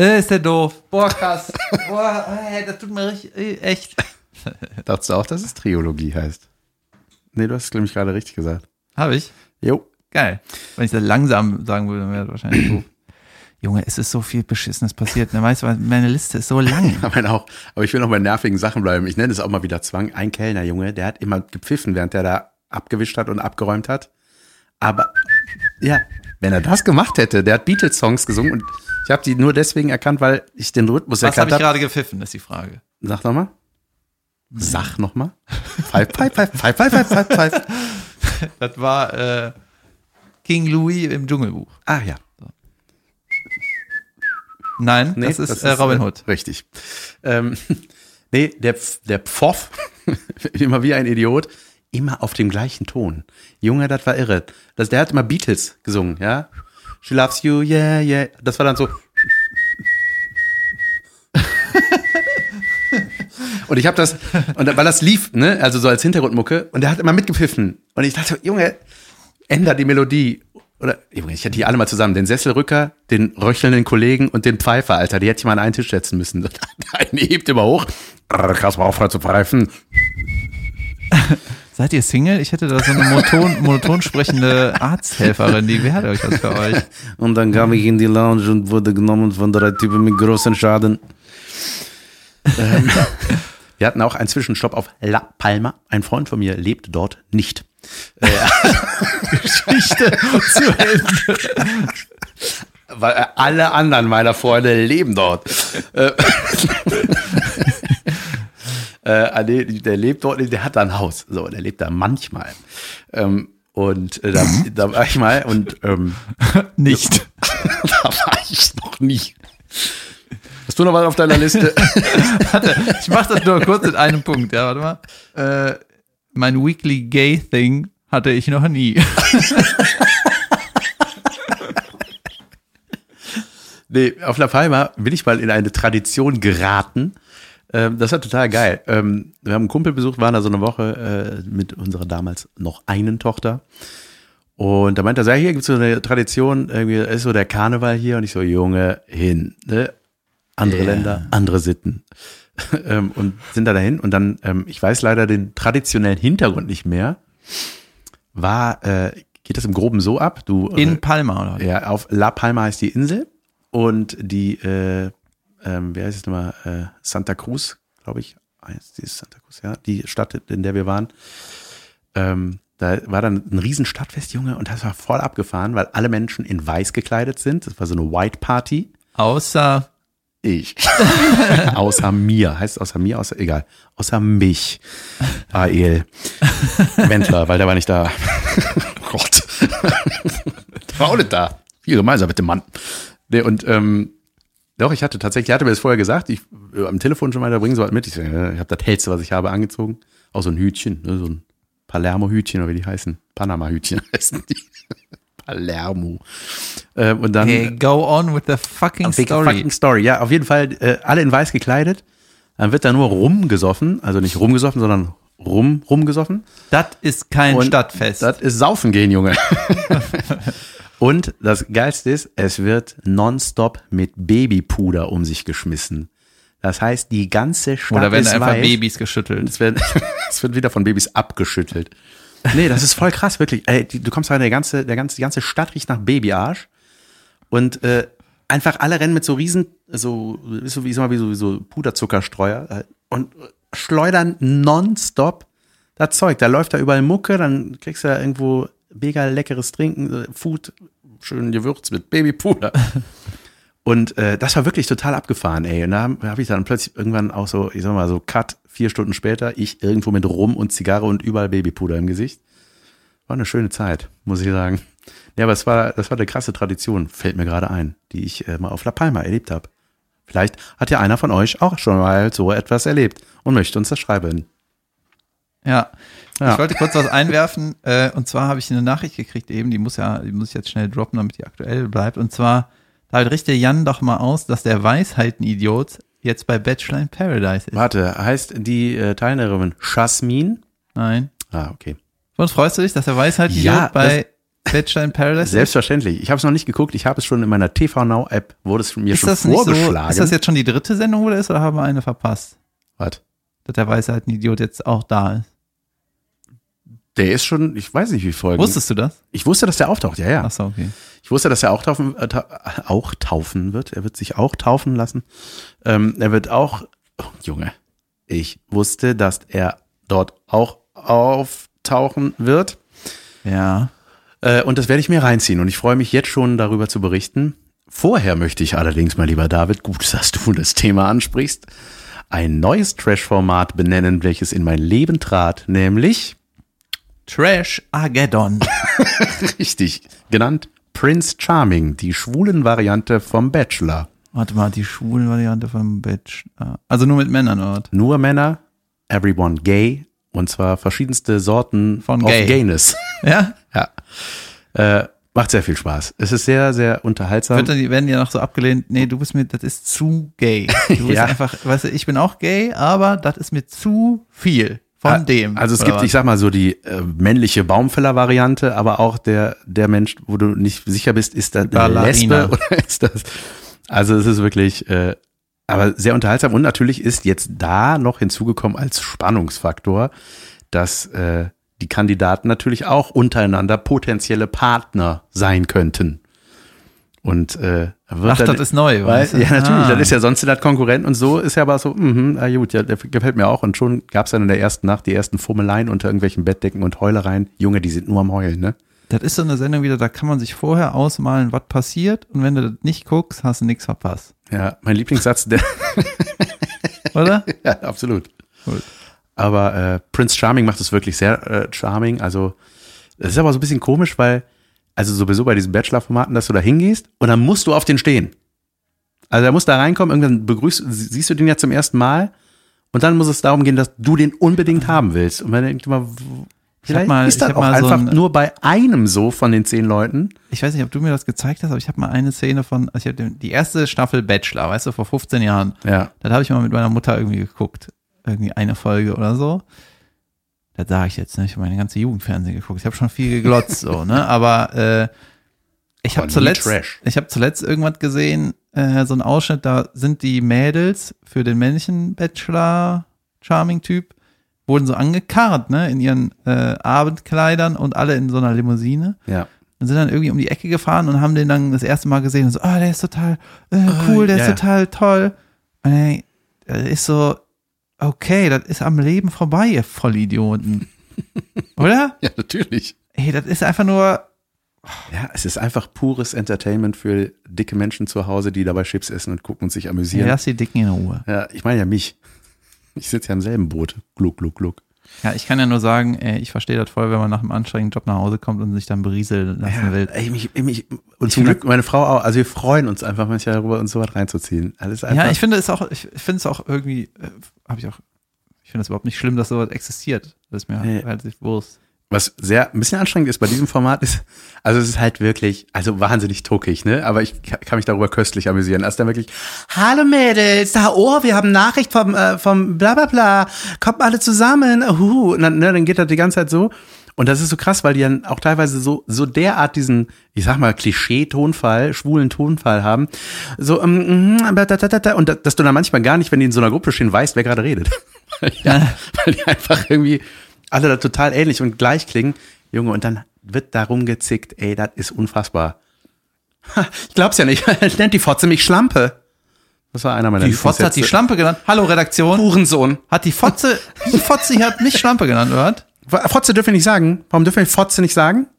Äh, ist der doof. Boah, krass. [laughs] Boah, ey, das tut mir richtig, äh, echt. Dachtest du auch, dass es Triologie heißt? Nee, du hast es, glaube ich, gerade richtig gesagt. Habe ich. Jo. Geil. Wenn ich das langsam sagen würde, wäre das wahrscheinlich doof. [clears throat] Junge, es ist so viel Beschissenes passiert. Ne? Weißt du, was, meine Liste ist so lang. [laughs] Aber, auch, aber ich will noch bei nervigen Sachen bleiben. Ich nenne es auch mal wieder Zwang. Ein Kellner, Junge, der hat immer gepfiffen, während der da abgewischt hat und abgeräumt hat. Aber ja, wenn er das gemacht hätte, der hat Beatles-Songs gesungen und ich habe die nur deswegen erkannt, weil ich den Rhythmus Was habe erkannt ich habe. gerade gepfiffen, ist die Frage. Sag nochmal. Sag nochmal. Pfeif, pfeif, pfeif, pfeif, pfeif, pfeif, pfeif. [laughs] Das war äh, King Louis im Dschungelbuch. Ah ja. [laughs] Nein, Nee, das ist äh, Robin Hood. Äh, richtig. Ähm, [laughs] nee, der, der Pfoff, [laughs] immer wie ein Idiot, immer auf dem gleichen Ton. Junge, das war irre. Das, der hat immer Beatles gesungen, ja. She loves you, yeah, yeah. Das war dann so. Und ich habe das, und weil das lief, ne, also so als Hintergrundmucke, und der hat immer mitgepfiffen. Und ich dachte, Junge, änder die Melodie. Oder, Junge, ich hätte die alle mal zusammen. Den Sesselrücker, den röchelnden Kollegen und den Pfeifer, Alter. Die hätte ich mal an einen Tisch setzen müssen. [laughs] Der eine hebt immer hoch. Kannst mal aufhören zu pfeifen. [laughs] Seid ihr Single? Ich hätte da so eine monoton, [laughs] monoton sprechende Arzthelferin, die wäre euch was für euch. Und dann kam ich in die Lounge und wurde genommen von drei Typen mit großen Schaden. ähm, wir hatten auch einen Zwischenstopp auf La Palma. Ein Freund von mir lebt dort nicht. Geschichte zu Ende. Weil äh, alle anderen meiner Freunde leben dort. Äh, [laughs] äh, ah, nee, der lebt dort, der hat da ein Haus. So, der lebt da manchmal. Ähm, und äh, da, da war ich mal und ähm, [laughs] Nicht. [laughs] da war ich noch nie. Hast du noch was auf deiner Liste? Ich mach das nur kurz in einem Punkt, ja, warte mal. Äh, mein Weekly Gay Thing hatte ich noch nie. [laughs] Nee, auf La Palma bin ich mal in eine Tradition geraten. Ähm, das war total geil. Ähm, wir haben einen Kumpel besucht, waren da so eine Woche äh, mit unserer damals noch einen Tochter. Und da meinte er, ja, hier gibt's so eine Tradition, irgendwie ist so der Karneval hier. Und ich so, Junge, hin. Ne? Andere Ja. Länder, andere Sitten. [laughs] ähm, und sind da dahin. Und dann, ähm, ich weiß leider den traditionellen Hintergrund nicht mehr. War, äh, geht das im Groben so ab? Du, In Palma, oder? ja, auf La Palma heißt die Insel und die, äh, ähm, wer heißt es nochmal, äh, Santa Cruz, glaube ich, die ist Santa Cruz, ja, die Stadt, in der wir waren. Ähm, da war dann ein riesen Stadtfest, Junge, und das war voll abgefahren, weil alle Menschen in weiß gekleidet sind. Das war so eine White Party. Außer, Ich. [laughs] außer mir. Heißt außer mir, außer, egal. Außer mich. Ael. Wendler, weil der war nicht da. [laughs] Gott. [laughs] der war auch nicht da. Viel gemeinsam mit dem Mann. Nee, und, ähm, doch, ich hatte tatsächlich, er hatte mir das vorher gesagt, ich äh, am Telefon schon mal, da bringen sie was mit. Ich, so, ja, ich habe das hellste, was ich habe, angezogen. Auch so ein Hütchen, ne, so ein Palermo-Hütchen, oder wie die heißen. Panama-Hütchen heißen die. Palermo. Ähm, und dann. okay, go on with the fucking Wegen story. Fucking Story. Ja, auf jeden Fall äh, alle in weiß gekleidet. Dann wird da nur rumgesoffen, also nicht rumgesoffen, sondern rum rumgesoffen. Das ist kein Und Stadtfest. Das ist Saufen gehen, Junge. [laughs] Und das Geilste ist, es wird nonstop mit Babypuder um sich geschmissen. Das heißt, die ganze Stadt Oder werden ist einfach weiß. Babys geschüttelt. Es wird, [laughs] es wird wieder von Babys abgeschüttelt. Nee, das ist voll krass, wirklich. Ey, du kommst rein, der ganze, der ganze, die ganze Stadt riecht nach Babyarsch. Und äh, einfach alle rennen mit so riesen, so, so wie, mal, wie so, wie so Puderzuckerstreuer äh, und schleudern nonstop das Zeug. Da läuft da überall Mucke, dann kriegst du da irgendwo mega leckeres Trinken, äh, Food, schön gewürzt mit Babypuder. Und äh, das war wirklich total abgefahren, ey. Und da habe hab ich dann plötzlich irgendwann auch so, ich sag mal so, Cut, vier Stunden später, ich irgendwo mit Rum und Zigarre und überall Babypuder im Gesicht. War eine schöne Zeit, muss ich sagen. Ja, aber es war, das war eine krasse Tradition, fällt mir gerade ein, die ich äh, mal auf La Palma erlebt habe. Vielleicht hat ja einer von euch auch schon mal so etwas erlebt und möchte uns das schreiben. Ja. Ja. Ich wollte kurz was einwerfen. Äh, und zwar habe ich eine Nachricht gekriegt eben, die muss ja, die muss ich jetzt schnell droppen, damit die aktuell bleibt. Und zwar, da richte Jan doch mal aus, dass der Weisheiten-Idiot jetzt bei Bachelor in Paradise ist. Warte, heißt die äh, Teilnehmerin Jasmin? Nein. Ah, okay. Und freust du dich, dass der Weisheiten-Idiot Ja, bei Bachelor in Paradise ist? Selbstverständlich. Ich habe es noch nicht geguckt, ich habe es schon in meiner TV Now App, wurde es mir Ist schon nicht so, vorgeschlagen. ist das jetzt schon die dritte Sendung, wo der ist, oder haben wir eine verpasst? Was? Dass der Weisheiten-Idiot jetzt auch da ist. Der ist schon, ich weiß nicht, wie Folgen. Wusstest du das? ich wusste, dass der auftaucht, ja, ja. Ach so, okay. Ich wusste, dass er auch taufen, äh, auch taufen wird. Er wird sich auch taufen lassen. Ähm, er wird auch, oh, Junge, ich wusste, dass er dort auch auftauchen wird. Ja. Äh, und das werde ich mir reinziehen. Und ich freue mich jetzt schon darüber zu berichten. Vorher möchte ich allerdings, mein lieber David, gut, dass du das Thema ansprichst, ein neues Trash-Format benennen, welches in mein Leben trat, nämlich Trash Armageddon. [laughs] richtig genannt Prince Charming, die schwulen Variante vom Bachelor. Warte mal, die schwulen Variante vom Bachelor. Also nur mit Männern, oder? Nur Männer, everyone gay, und zwar verschiedenste Sorten Von of gay. Gayness. Ja? [laughs] ja. Äh, macht sehr viel Spaß. Es ist sehr, sehr unterhaltsam. Wird werden ja noch so abgelehnt, nee, du bist mir, das ist zu gay. Du [laughs] bist Ja. einfach, weißt du, ich bin auch gay, aber das ist mir zu viel von Ah, dem. Also es gibt, ich sag mal so die äh, männliche Baumfäller-Variante, aber auch der der Mensch, wo du nicht sicher bist, ist das eine. Lesbe [laughs] oder ist das? Also es ist wirklich, äh, aber sehr unterhaltsam und natürlich ist jetzt da noch hinzugekommen als Spannungsfaktor, dass äh, die Kandidaten natürlich auch untereinander potenzielle Partner sein könnten. Und äh, wird Ach, dann, das ist neu, weil, weißt du? Ja, natürlich, Ah. das ist ja sonst das Konkurrent und so ist ja aber so, mhm, na gut, ja, der gefällt mir auch. Und schon gab es dann in der ersten Nacht die ersten Fummeleien unter irgendwelchen Bettdecken und Heulereien. Junge, die sind nur am Heulen, ne? Das ist so eine Sendung wieder, da kann man sich vorher ausmalen, was passiert und wenn du das nicht guckst, hast du nichts verpasst. Ja, mein Lieblingssatz, der, [laughs] Oder? [laughs] ja, absolut. Gut. Aber äh, Prince Charming macht es wirklich sehr äh, charming. Also, das ist aber so ein bisschen komisch, weil, also sowieso bei diesen Bachelor-Formaten, dass du da hingehst und dann musst du auf den stehen. Also er muss da reinkommen, irgendwann begrüßt, siehst du den ja zum ersten Mal und dann muss es darum gehen, dass du den unbedingt haben willst. Und man denkt immer, vielleicht mal- ist das auch mal so einfach ein- nur bei einem so von den zehn Leuten. Ich weiß nicht, ob du mir das gezeigt hast, aber ich habe mal eine Szene von, also ich habe die erste Staffel Bachelor, weißt du, vor 15 Jahren. Ja. Das habe ich mal mit meiner Mutter irgendwie geguckt. Irgendwie eine Folge oder so. Das sage ich jetzt nicht, ich habe meine ganze Jugendfernsehen geguckt. Ich habe schon viel geglotzt, so, ne? [laughs] Aber äh, ich habe zuletzt, Trash. ich habe zuletzt irgendwas gesehen, äh, so ein Ausschnitt, da sind die Mädels für den männlichen Bachelor Charming Typ wurden so angekarrt, ne, in ihren äh, Abendkleidern und alle in so einer Limousine Ja. und sind dann irgendwie um die Ecke gefahren und haben den dann das erste Mal gesehen und so, ah, der ist total äh, cool, der ja, ist ja. total toll. Und ey, das ist so, okay, das ist am Leben vorbei, ihr Vollidioten. [laughs] Oder? Ja, natürlich. Ey, das ist einfach nur, Ja, es ist einfach pures Entertainment für dicke Menschen zu Hause, die dabei Chips essen und gucken und sich amüsieren. lass die Dicken in Ruhe. Ja, ich meine ja mich. Ich sitze ja im selben Boot. Gluck, gluck, gluck. Ja, ich kann ja nur sagen, ey, ich verstehe das voll, wenn man nach einem anstrengenden Job nach Hause kommt und sich dann berieseln lassen will. ey, mich, mich, und zum Glück meine Frau auch. Also wir freuen uns einfach manchmal darüber, uns sowas reinzuziehen. Alles einfach. Ja, ich finde es auch, ich finde es auch irgendwie, äh, habe ich auch, ich finde es überhaupt nicht schlimm, dass sowas existiert. Das ist mir Nee. halt sich Wurst. Was sehr ein bisschen anstrengend ist bei diesem Format ist, also es ist halt wirklich, also wahnsinnig tuckig, ne? Aber ich ka- kann mich darüber köstlich amüsieren. Also dann wirklich, Hallo Mädels, da oh, wir haben Nachricht vom äh, vom bla bla bla, kommt alle zusammen. Uh, und dann, ne, dann geht das die ganze Zeit so. Und das ist so krass, weil die dann auch teilweise so, so derart diesen, ich sag mal, Klischee-Tonfall, schwulen Tonfall haben. So, ähm, mhm, und da- dass du dann manchmal gar nicht, wenn die in so einer Gruppe stehen, weißt, wer gerade redet. [laughs] ja, weil die einfach irgendwie alle da total ähnlich und gleich klingen. Junge, und dann wird darum gezickt, ey, das ist unfassbar. Ich glaub's ja nicht. [laughs] Nennt die Fotze mich Schlampe. Das war einer meiner Die Fotze hat die. Schlampe genannt. Hallo Redaktion. Hurensohn. Hat die Fotze, die Fotze hier hat mich Schlampe genannt, oder? was? Fotze dürfen wir nicht sagen. Warum dürfen wir Fotze nicht sagen? [laughs]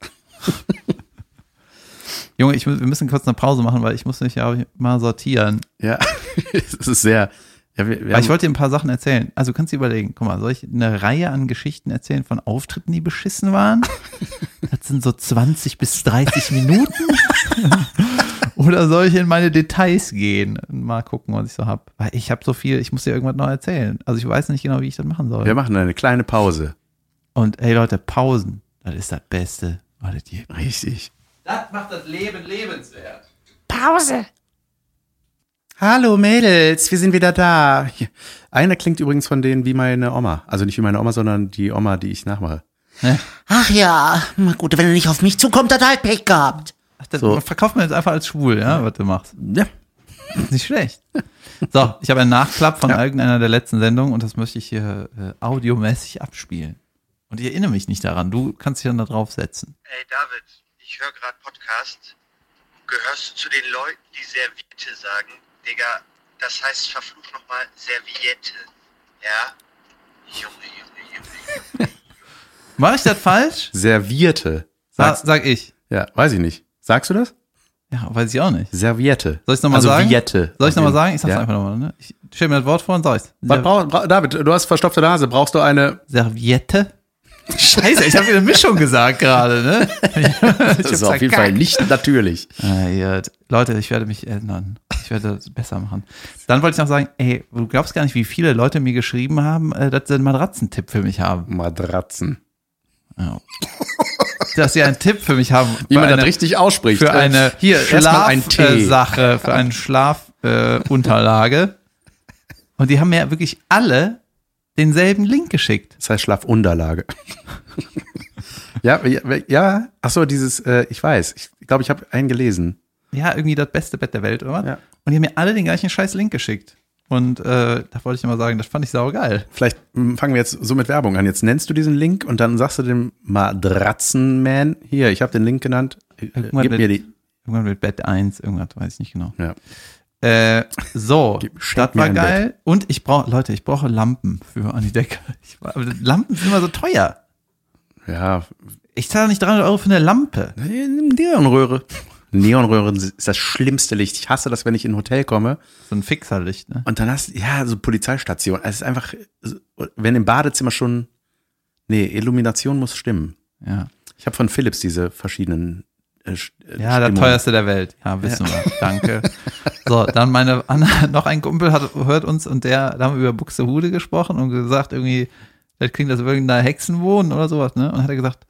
Junge, ich, wir müssen kurz eine Pause machen, weil ich muss mich ja mal sortieren. Ja, [laughs] es ist sehr. Ja, wir, wir Weil haben, ich wollte dir ein paar Sachen erzählen. Also kannst du überlegen, guck mal, soll ich eine Reihe an Geschichten erzählen von Auftritten, die beschissen waren? [laughs] Das sind so 20 bis 30 Minuten. [laughs] Oder soll ich in meine Details gehen und mal gucken, was ich so hab? Weil ich habe so viel, ich muss dir irgendwas noch erzählen. Also ich weiß nicht genau, wie ich das machen soll. wir machen eine kleine Pause. Und ey Leute, Pausen, das ist das Beste, was es gibt. Richtig. Das macht das Leben lebenswert. Pause. Hallo Mädels, wir sind wieder da. Einer klingt übrigens von denen wie meine Oma. Also nicht wie meine Oma, sondern die Oma, die ich nachmache. Ach ja, na gut, wenn er nicht auf mich zukommt, hat er halt Pech gehabt. Ach, das So. verkauft man jetzt einfach als schwul, ja, was du machst. Ja. Nicht schlecht. So, ich habe einen Nachklapp von Ja. irgendeiner der letzten Sendungen und das möchte ich hier äh, audiomäßig abspielen. Und ich erinnere mich nicht daran. Du kannst dich dann da draufsetzen. Ey David, ich höre gerade Podcast. Gehörst du zu den Leuten, die Serviette sagen? Digga, das heißt verflucht nochmal Serviette. Ja? Junge, Junge, Junge, Junge. [laughs] Mache ich das falsch? Servierte. Sa Sagst, sag ich. ja, weiß ich nicht. Sagst du das? Ja, weiß ich auch nicht. Serviette. Soll ich nochmal also sagen? Viette. Soll ich nochmal sagen? Ich sag's ja. einfach nochmal. Ne? Ich stell mir das Wort vor und sag's. Was brauch, bra David, du hast verstopfte Nase. Brauchst du eine? Serviette? Scheiße, ich habe wieder eine Mischung gesagt gerade, ne? [laughs] Das ist auf jeden Fall nicht natürlich. Ah, ja. Leute, ich werde mich ändern. Ich werde das besser machen. Dann wollte ich noch sagen, ey, du glaubst gar nicht, wie viele Leute mir geschrieben haben, äh, dass sie einen Matratzentipp für mich haben. Matratzen. Ja. [laughs] Dass sie einen Tipp für mich haben. Wie man eine, das richtig ausspricht. Für eine hier erstmal ein. Schlafsache, [laughs] für eine Schlafunterlage. Äh. Und die haben mir wirklich alle denselben Link geschickt. Das heißt Schlafunterlage. [laughs] ja, ja, ja. Ach so, dieses, äh, ich weiß. Ich glaube, ich habe einen gelesen. Ja, irgendwie das beste Bett der Welt, oder? Ja. Und die haben mir alle den gleichen scheiß Link geschickt. Und äh, da wollte ich immer sagen, das fand ich saugeil. Vielleicht mm, fangen wir jetzt so mit Werbung an. Jetzt nennst du diesen Link und dann sagst du dem Matratzenman, hier, ich habe den Link genannt, äh, Irgendwann gib mit- mir die. Irgendwann mit Bett 1, irgendwas, weiß ich nicht genau. Ja. Äh, so, [laughs] das war geil. Und ich brauche, Leute, ich brauche Lampen für an die Decke. [laughs] Ich, Lampen sind immer so teuer. Ja, Ich zahle nicht 300 Euro für eine Lampe. Neonröhre. Neonröhren ist das schlimmste Licht. Ich hasse das, wenn ich in ein Hotel komme So ein Fixerlicht, ne? und dann hast ja so Polizeistation. Es ist einfach, wenn im Badezimmer schon, nee, Illumination muss stimmen. Ja. Ich habe von Philips diese verschiedenen. Äh, äh, Ja, der Stimmungen. teuerste der Welt. Ja, wissen wir. [laughs] Danke. So, dann meine Anna, [laughs] noch ein Kumpel hat, hört uns und der, da haben wir über Buxtehude gesprochen und gesagt, irgendwie, das klingt, als würden da Hexen wohnen oder sowas, ne? Und hat er gesagt,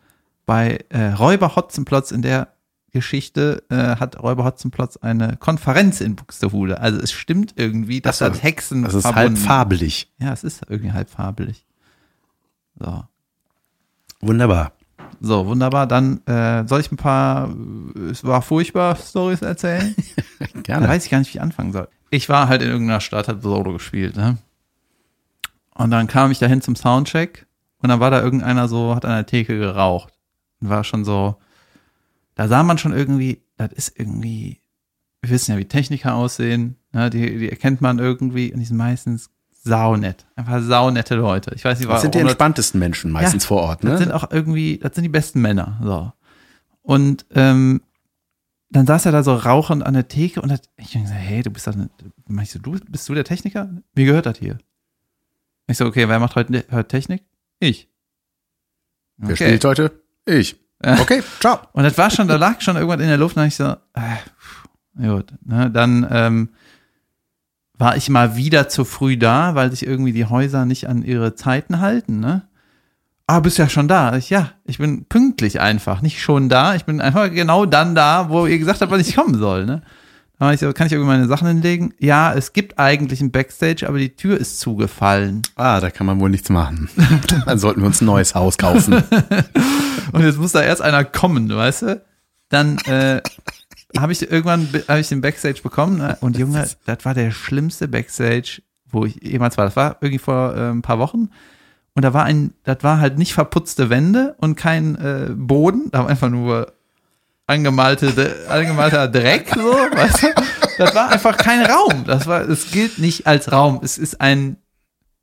bei äh, Räuber Hotzenplotz in der Geschichte äh, hat Räuber Hotzenplotz eine Konferenz in Buxtehude. Also es stimmt irgendwie, dass so. das Hexen Das ist verbunden- halb farbelig. Ja, es ist irgendwie halb farbelig. So. Wunderbar. So, wunderbar. Dann äh, soll ich ein paar, äh, es war furchtbar, Stories erzählen? [laughs] Da Gerne. weiß ich gar nicht, wie ich anfangen soll. Ich war halt in irgendeiner Stadt, hab Solo gespielt, ne? Und dann kam ich dahin zum Soundcheck und dann war da irgendeiner so, hat an der Theke geraucht. Und war schon so, da sah man schon irgendwie, das ist irgendwie, wir wissen ja, wie Techniker aussehen, ne? die, die erkennt man irgendwie und die sind meistens saunett. Einfach saunette Leute. Ich weiß nicht, Das sind die warum entspanntesten Menschen meistens Ja, vor Ort, das sind ne? auch irgendwie, das sind die besten Männer. So. Und ähm, dann saß er da so rauchend an der Theke und hat, ich gesagt, hey, du bist doch, ne, meinst du, du, bist du der Techniker? Wie gehört das hier? Ich so, okay, wer macht heute, heute Technik? Ich. Wer spielt heute? Ich. Okay, ciao. Und das war schon, da lag schon irgendwas in der Luft, und dann ich so, äh, gut, ne, dann ähm, war ich mal wieder zu früh da, weil sich irgendwie die Häuser nicht an ihre Zeiten halten, ne? Ah, bist ja schon da. Ich, ja, ich bin pünktlich einfach, nicht schon da. Ich bin einfach genau dann da, wo ihr gesagt habt, wann ich kommen soll, ne? Kann ich irgendwie meine Sachen hinlegen? Ja, es gibt eigentlich ein Backstage, aber die Tür ist zugefallen. Ah, da kann man wohl nichts machen. [laughs] Dann sollten wir uns ein neues Haus kaufen. [laughs] Und jetzt muss da erst einer kommen, weißt du? Dann äh, habe ich irgendwann habe ich den Backstage bekommen ne? und Junge, das war der schlimmste Backstage, wo ich jemals war. Das war irgendwie vor äh, ein paar Wochen und da war ein, das war halt nicht verputzte Wände und kein äh, Boden, da war einfach nur angemalte, angemalter Dreck, so, weißt du? Das war einfach kein Raum. Das war, es gilt nicht als Raum. Es ist ein,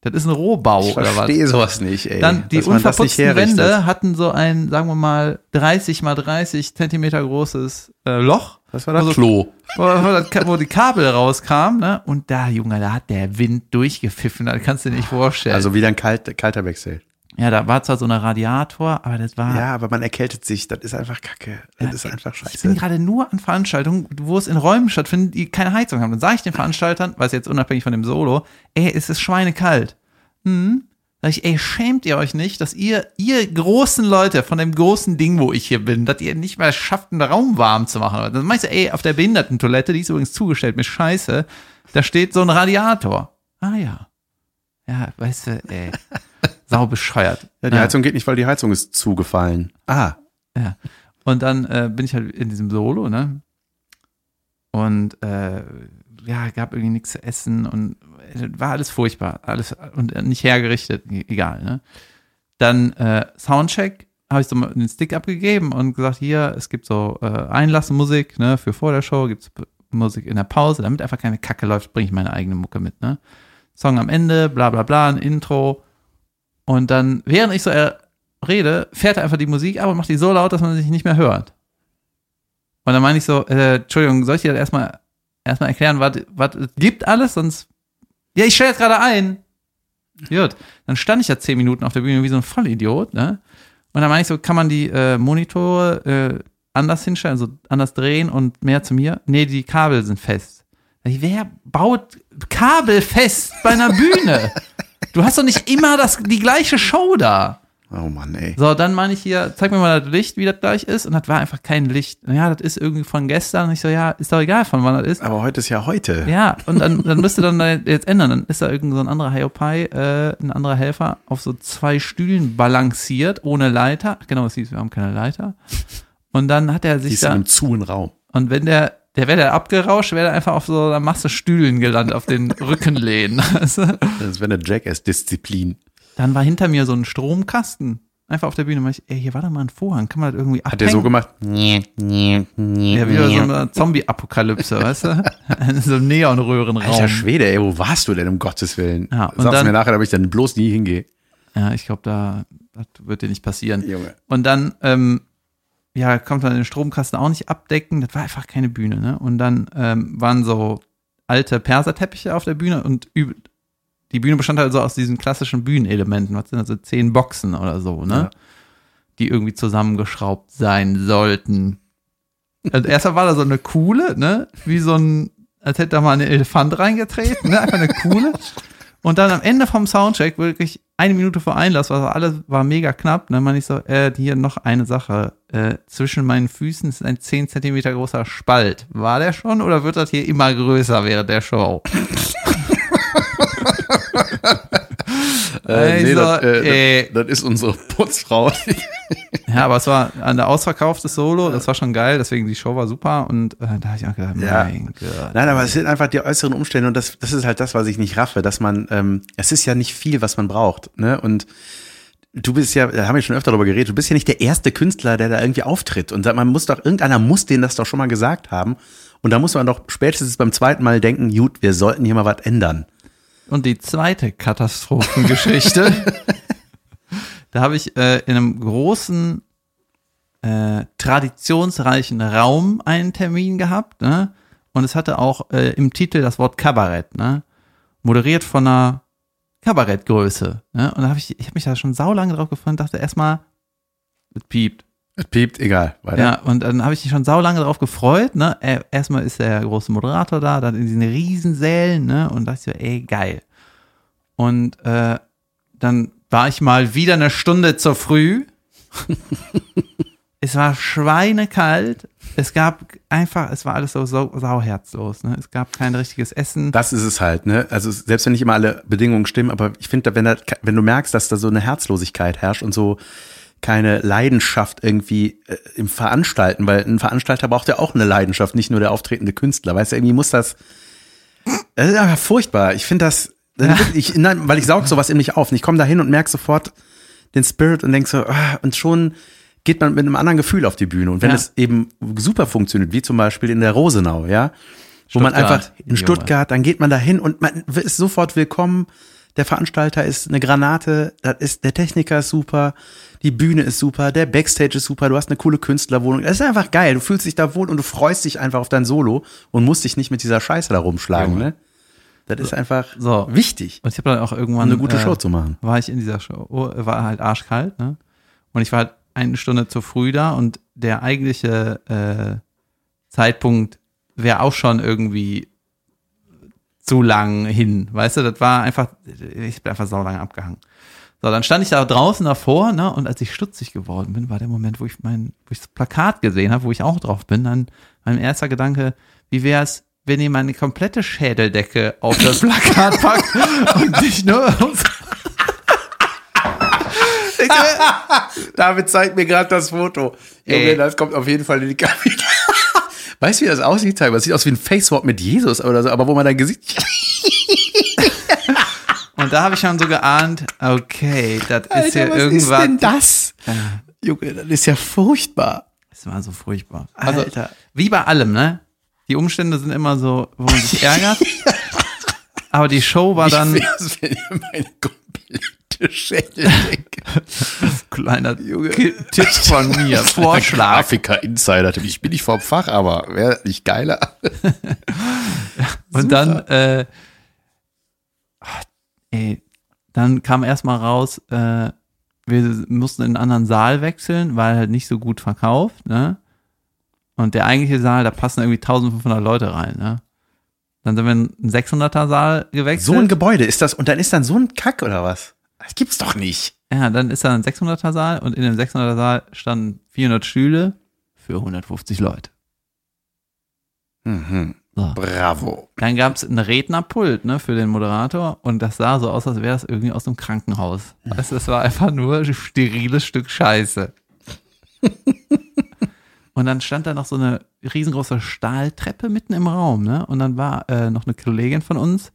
das ist ein Rohbau Ich oder was. verstehe sowas nicht, ey. Dann die unverputzten. Wände hatten so ein, sagen wir mal, 30 mal 30 Zentimeter großes äh, Loch, Das war das Also- Klo. wo, wo, wo die Kabel rauskamen, ne? Und da, Junge, da hat der Wind durchgepfiffen, das kannst du dir nicht vorstellen. Also wieder ein kalt, kalter Backstage. Ja, da war zwar so ein Radiator, aber das war. Ja, aber man erkältet sich. Das ist einfach kacke. Das ist einfach Ich bin scheiße. gerade nur an Veranstaltungen, wo es in Räumen stattfindet, die keine Heizung haben. Dann sage ich den Veranstaltern, weiß jetzt unabhängig von dem Solo, ey, es ist schweinekalt. Hm? Sag ich, ey, schämt ihr euch nicht, dass ihr, ihr großen Leute von dem großen Ding, wo ich hier bin, dass ihr nicht mehr schafft, einen Raum warm zu machen? Dann meinst du, ey, auf der Behindertentoilette, die ist übrigens zugestellt mit Scheiße, da steht so ein Radiator. Ah ja. Ja, weißt du, ey. Sau bescheuert. Ja, die Heizung geht nicht, weil die Heizung ist zugefallen. Ah, Ja. Und dann äh, bin ich halt in diesem Solo, ne? Und äh, ja, gab irgendwie nichts zu essen und äh, war alles furchtbar, alles und äh, nicht hergerichtet, e- egal, ne? Dann äh, Soundcheck habe ich so mal den Stick abgegeben und gesagt, hier, es gibt so äh, Einlassmusik, ne, für vor der Show, gibt's P- Musik in der Pause, damit einfach keine Kacke läuft, bringe ich meine eigene Mucke mit, ne? Song am Ende, bla bla bla, ein Intro. Und dann, während ich so äh, rede, fährt er einfach die Musik ab und macht die so laut, dass man sich nicht mehr hört. Und dann meine ich so, äh, Entschuldigung, soll ich dir das erstmal erstmal erklären, was was es gibt alles, sonst. Ja, ich stelle jetzt gerade ein. Gut. Dann stand ich ja zehn Minuten auf der Bühne wie so ein Vollidiot, ne? Und dann meine ich so, kann man die äh, Monitore äh, anders hinstellen, also anders drehen und mehr zu mir? Nee, die Kabel sind fest. Wer baut Kabel fest bei einer Bühne? [laughs] Du hast doch nicht immer das, die gleiche Show da. oh Mann, ey. So, dann meine ich hier, zeig mir mal das Licht, wie das gleich ist. Und das war einfach kein Licht. Ja, das ist irgendwie von gestern. Und ich so, ja, ist doch egal, von wann das ist. Aber heute ist ja heute. Ja, und dann, dann müsste dann da jetzt ändern. Dann ist da irgend so ein anderer Hiopai, äh, ein anderer Helfer, auf so zwei Stühlen balanciert, ohne Leiter. Genau, es hieß, wir haben keine Leiter. Und dann hat er Die sich ist in da, einem zuen Raum. und wenn der, der wäre der abgerauscht, wäre der einfach auf so einer Masse Stühlen gelandet, auf den Rückenlehnen. Du? [laughs] Das wäre eine Jackass-Disziplin. Dann war hinter mir so ein Stromkasten. Einfach auf der Bühne. Ich, ey, hier war doch mal ein Vorhang. Kann man das irgendwie Hat der so abhängen? gemacht? Ja, wieder so eine Zombie-Apokalypse, [laughs] weißt du? [laughs] so ein Neonröhrenraum. Alter Schwede, ey, wo warst du denn, um Gottes Willen? Ja, und Sag's dann- mir nachher, damit ich dann bloß nie hingehe. Ja, ich glaube, da das wird dir nicht passieren. Junge. Und dann, ähm, ja, kommt dann den Stromkasten auch nicht abdecken. Das war einfach keine Bühne, ne? Und dann ähm, waren so alte Perserteppiche auf der Bühne und üb- die Bühne bestand halt so aus diesen klassischen Bühnenelementen. Was sind das so zehn Boxen oder so, ne? Ja. Die irgendwie zusammengeschraubt sein sollten. Und erstmal war da so eine Kuhle, ne? Wie so ein, als hätte da mal ein Elefant reingetreten, ne? Einfach eine Kuhle. [laughs] Und dann am Ende vom Soundcheck, wirklich eine Minute vor Einlass, war alles war mega knapp. Dann meine ich so, äh, hier noch eine Sache. Äh, zwischen meinen Füßen ist ein 10 Zentimeter großer Spalt. War der schon oder wird das hier immer größer während der Show? [laughs] Äh, nee, Also, das, äh, äh, das, das ist unsere Putzfrau. [laughs] Ja, aber es war ein ausverkauftes Solo, das war schon geil, deswegen die Show war super und äh, da habe ich auch gedacht, Ja. mein Gott. Nein, aber es sind einfach die äußeren Umstände und das, das ist halt das, was ich nicht raffe, dass man, ähm, es ist ja nicht viel, was man braucht, ne? Und du bist ja, da haben wir schon öfter darüber geredet, du bist ja nicht der erste Künstler, der da irgendwie auftritt. Und da, man muss doch, irgendeiner muss denen das doch schon mal gesagt haben. Und da muss man doch spätestens beim zweiten Mal denken, gut, wir sollten hier mal was ändern. Und die zweite Katastrophengeschichte, [laughs] da habe ich äh, in einem großen, äh, traditionsreichen Raum einen Termin gehabt, ne? Und es hatte auch äh, im Titel das Wort Kabarett, ne? Moderiert von einer Kabarettgröße, ne? Und da habe ich, ich habe mich da schon saulange drauf gefreut und dachte erstmal, es piept. Es piept, egal. Weiter. Ja, und dann habe ich mich schon saulange darauf gefreut, ne? Äh, Erstmal ist der große Moderator da, dann in diesen Riesensälen, ne? Und dachte ich so, ey, geil. Und äh, dann war ich mal wieder eine Stunde zu früh. [laughs] es war schweinekalt. Es gab einfach, es war alles so, so sauherzlos, ne? Es gab kein richtiges Essen. Das ist es halt, ne? Also selbst wenn nicht immer alle Bedingungen stimmen, aber ich finde, wenn, da, wenn du merkst, dass da so eine Herzlosigkeit herrscht und so keine Leidenschaft irgendwie äh, im Veranstalten, weil ein Veranstalter braucht ja auch eine Leidenschaft, nicht nur der auftretende Künstler. Weißt du, irgendwie muss das. Das ist einfach furchtbar. Ich finde das. Ich, nein, weil ich saug sowas in mich auf. Und ich komme da hin und merke sofort den Spirit und denk so, ah, und schon geht man mit einem anderen Gefühl auf die Bühne. Und wenn Ja. es eben super funktioniert, wie zum Beispiel in der Rosenau, ja, wo man Stuttgart, einfach in. Stuttgart, dann geht man da hin und man ist sofort willkommen. Der Veranstalter ist eine Granate, das ist, der Techniker ist super, die Bühne ist super, der Backstage ist super, du hast eine coole Künstlerwohnung. Das ist einfach geil. Du fühlst dich da wohl und du freust dich einfach auf dein Solo und musst dich nicht mit dieser Scheiße da rumschlagen, ne? Das ist einfach So. wichtig, Und ich habe dann auch irgendwann um eine gute äh, Show zu machen. war ich in dieser Show, war halt arschkalt, ne? Und ich war halt eine Stunde zu früh da und der eigentliche äh, Zeitpunkt wäre auch schon irgendwie zu lang hin. Weißt du, das war einfach, ich bin einfach saulange abgehangen. So, dann stand ich da draußen davor, ne, und als ich stutzig geworden bin, war der Moment, wo ich mein, wo ich das Plakat gesehen habe, wo ich auch drauf bin, dann mein erster Gedanke, wie wäre es, wenn ihr meine komplette Schädeldecke auf das Plakat [laughs] packt und nicht nur ums David zeigt mir gerade das Foto. Ey. das kommt auf jeden Fall in die Kabine. Weißt du, wie das aussieht? Das sieht aus wie ein Face-Swap mit Jesus oder so, aber wo man dein Gesicht. [laughs] Und da habe ich schon so geahnt, okay, das ist hier was irgendwas. ist denn das? Junge, das ist ja furchtbar. Das war so furchtbar. Also, Alter. wie bei allem, ne? Die Umstände sind immer so, wo man sich [laughs] ärgert. Aber die Show war dann ihr meine komplette Schädeldecke. [laughs] kleiner Ki- Tipp von mir, [laughs] Vorschlag. Grafiker-Insider. Ich bin nicht vom Fach, aber wäre nicht geiler. [laughs] Und dann, äh, ach, ey, dann kam erstmal raus, äh, wir mussten in einen anderen Saal wechseln, weil halt nicht so gut verkauft, ne? Und der eigentliche Saal, da passen irgendwie 1500 Leute rein, ne? Dann sind wir in einen 600er Saal gewechselt. So ein Gebäude ist das und dann ist dann so ein Kack oder was? Das gibt's doch nicht. ja, dann ist da ein 600er Saal und in dem 600er Saal standen 400 Stühle für 150 Leute. Mhm. So. Bravo. Dann gab's ein Rednerpult ne, für den Moderator und das sah so aus, als wäre das irgendwie aus einem Krankenhaus. Du, das war einfach nur ein steriles Stück Scheiße. und dann stand da noch so eine riesengroße Stahltreppe mitten im Raum, ne? Und dann war äh, noch eine Kollegin von uns,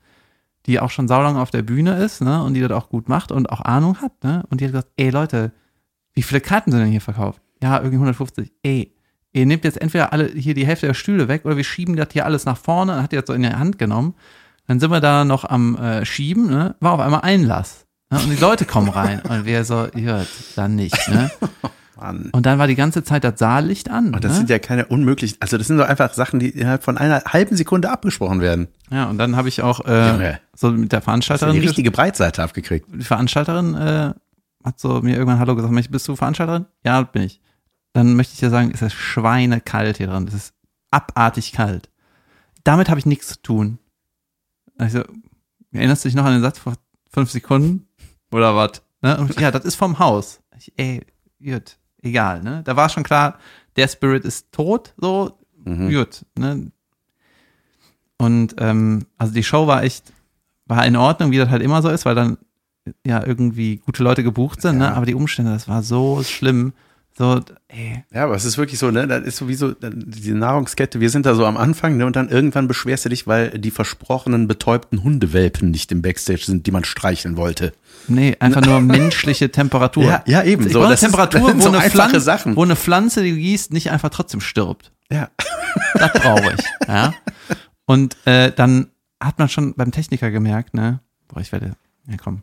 die auch schon saulang auf der Bühne ist, ne? Und die das auch gut macht und auch Ahnung hat, ne? Und die hat gesagt, ey Leute, wie viele Karten sind denn hier verkauft? Ja, irgendwie 150. Ey, ihr nehmt jetzt entweder alle hier die Hälfte der Stühle weg oder wir schieben das hier alles nach vorne. Hat die das so in die Hand genommen. Dann sind wir da noch am äh, Schieben, ne? War auf einmal Einlass. Ne? Und die Leute kommen rein. Und wir so, ja, dann nicht, ne? [laughs] Mann. Und dann war die ganze Zeit das Saallicht an. Und das ne? sind ja keine unmöglichen, also das sind doch einfach Sachen, die innerhalb von einer halben Sekunde abgesprochen werden. ja, und dann habe ich auch äh, so mit der du die Veranstalterin, richtige Breitseite abgekriegt. die Veranstalterin äh, hat so mir irgendwann Hallo gesagt, bist du Veranstalterin? Ja, bin ich. Dann möchte ich dir sagen, es ist schweinekalt hier drin. Es ist abartig kalt. Damit habe ich nichts zu tun. Also, erinnerst du dich noch an den Satz vor fünf Sekunden? Oder was? Ne? Ja, das ist vom Haus. Ich, ey, gut, egal, ne? Da war schon klar, der Spirit ist tot, so, gut, ne? Und ähm, also die Show war echt, war in Ordnung, wie das halt immer so ist, weil dann ja irgendwie gute Leute gebucht sind, ne? aber die Umstände, das war so schlimm. So, ey, Ja, aber es ist wirklich so, ne, das ist sowieso diese Nahrungskette, wir sind da so am Anfang, ne, und dann irgendwann beschwerst du dich, weil die versprochenen betäubten Hundewelpen nicht im Backstage sind, die man streicheln wollte. nee, einfach nur menschliche Temperatur. Ja, ja, eben. Ich So, das ist- Temperatur, [laughs] das sind wo, so eine Pflanze, Sachen. wo eine Pflanze, die du gießt, nicht einfach trotzdem stirbt. Ja. Das brauche ich. ja. Und äh, dann hat man schon beim Techniker gemerkt, ne? Boah, ich werde. Ja, komm.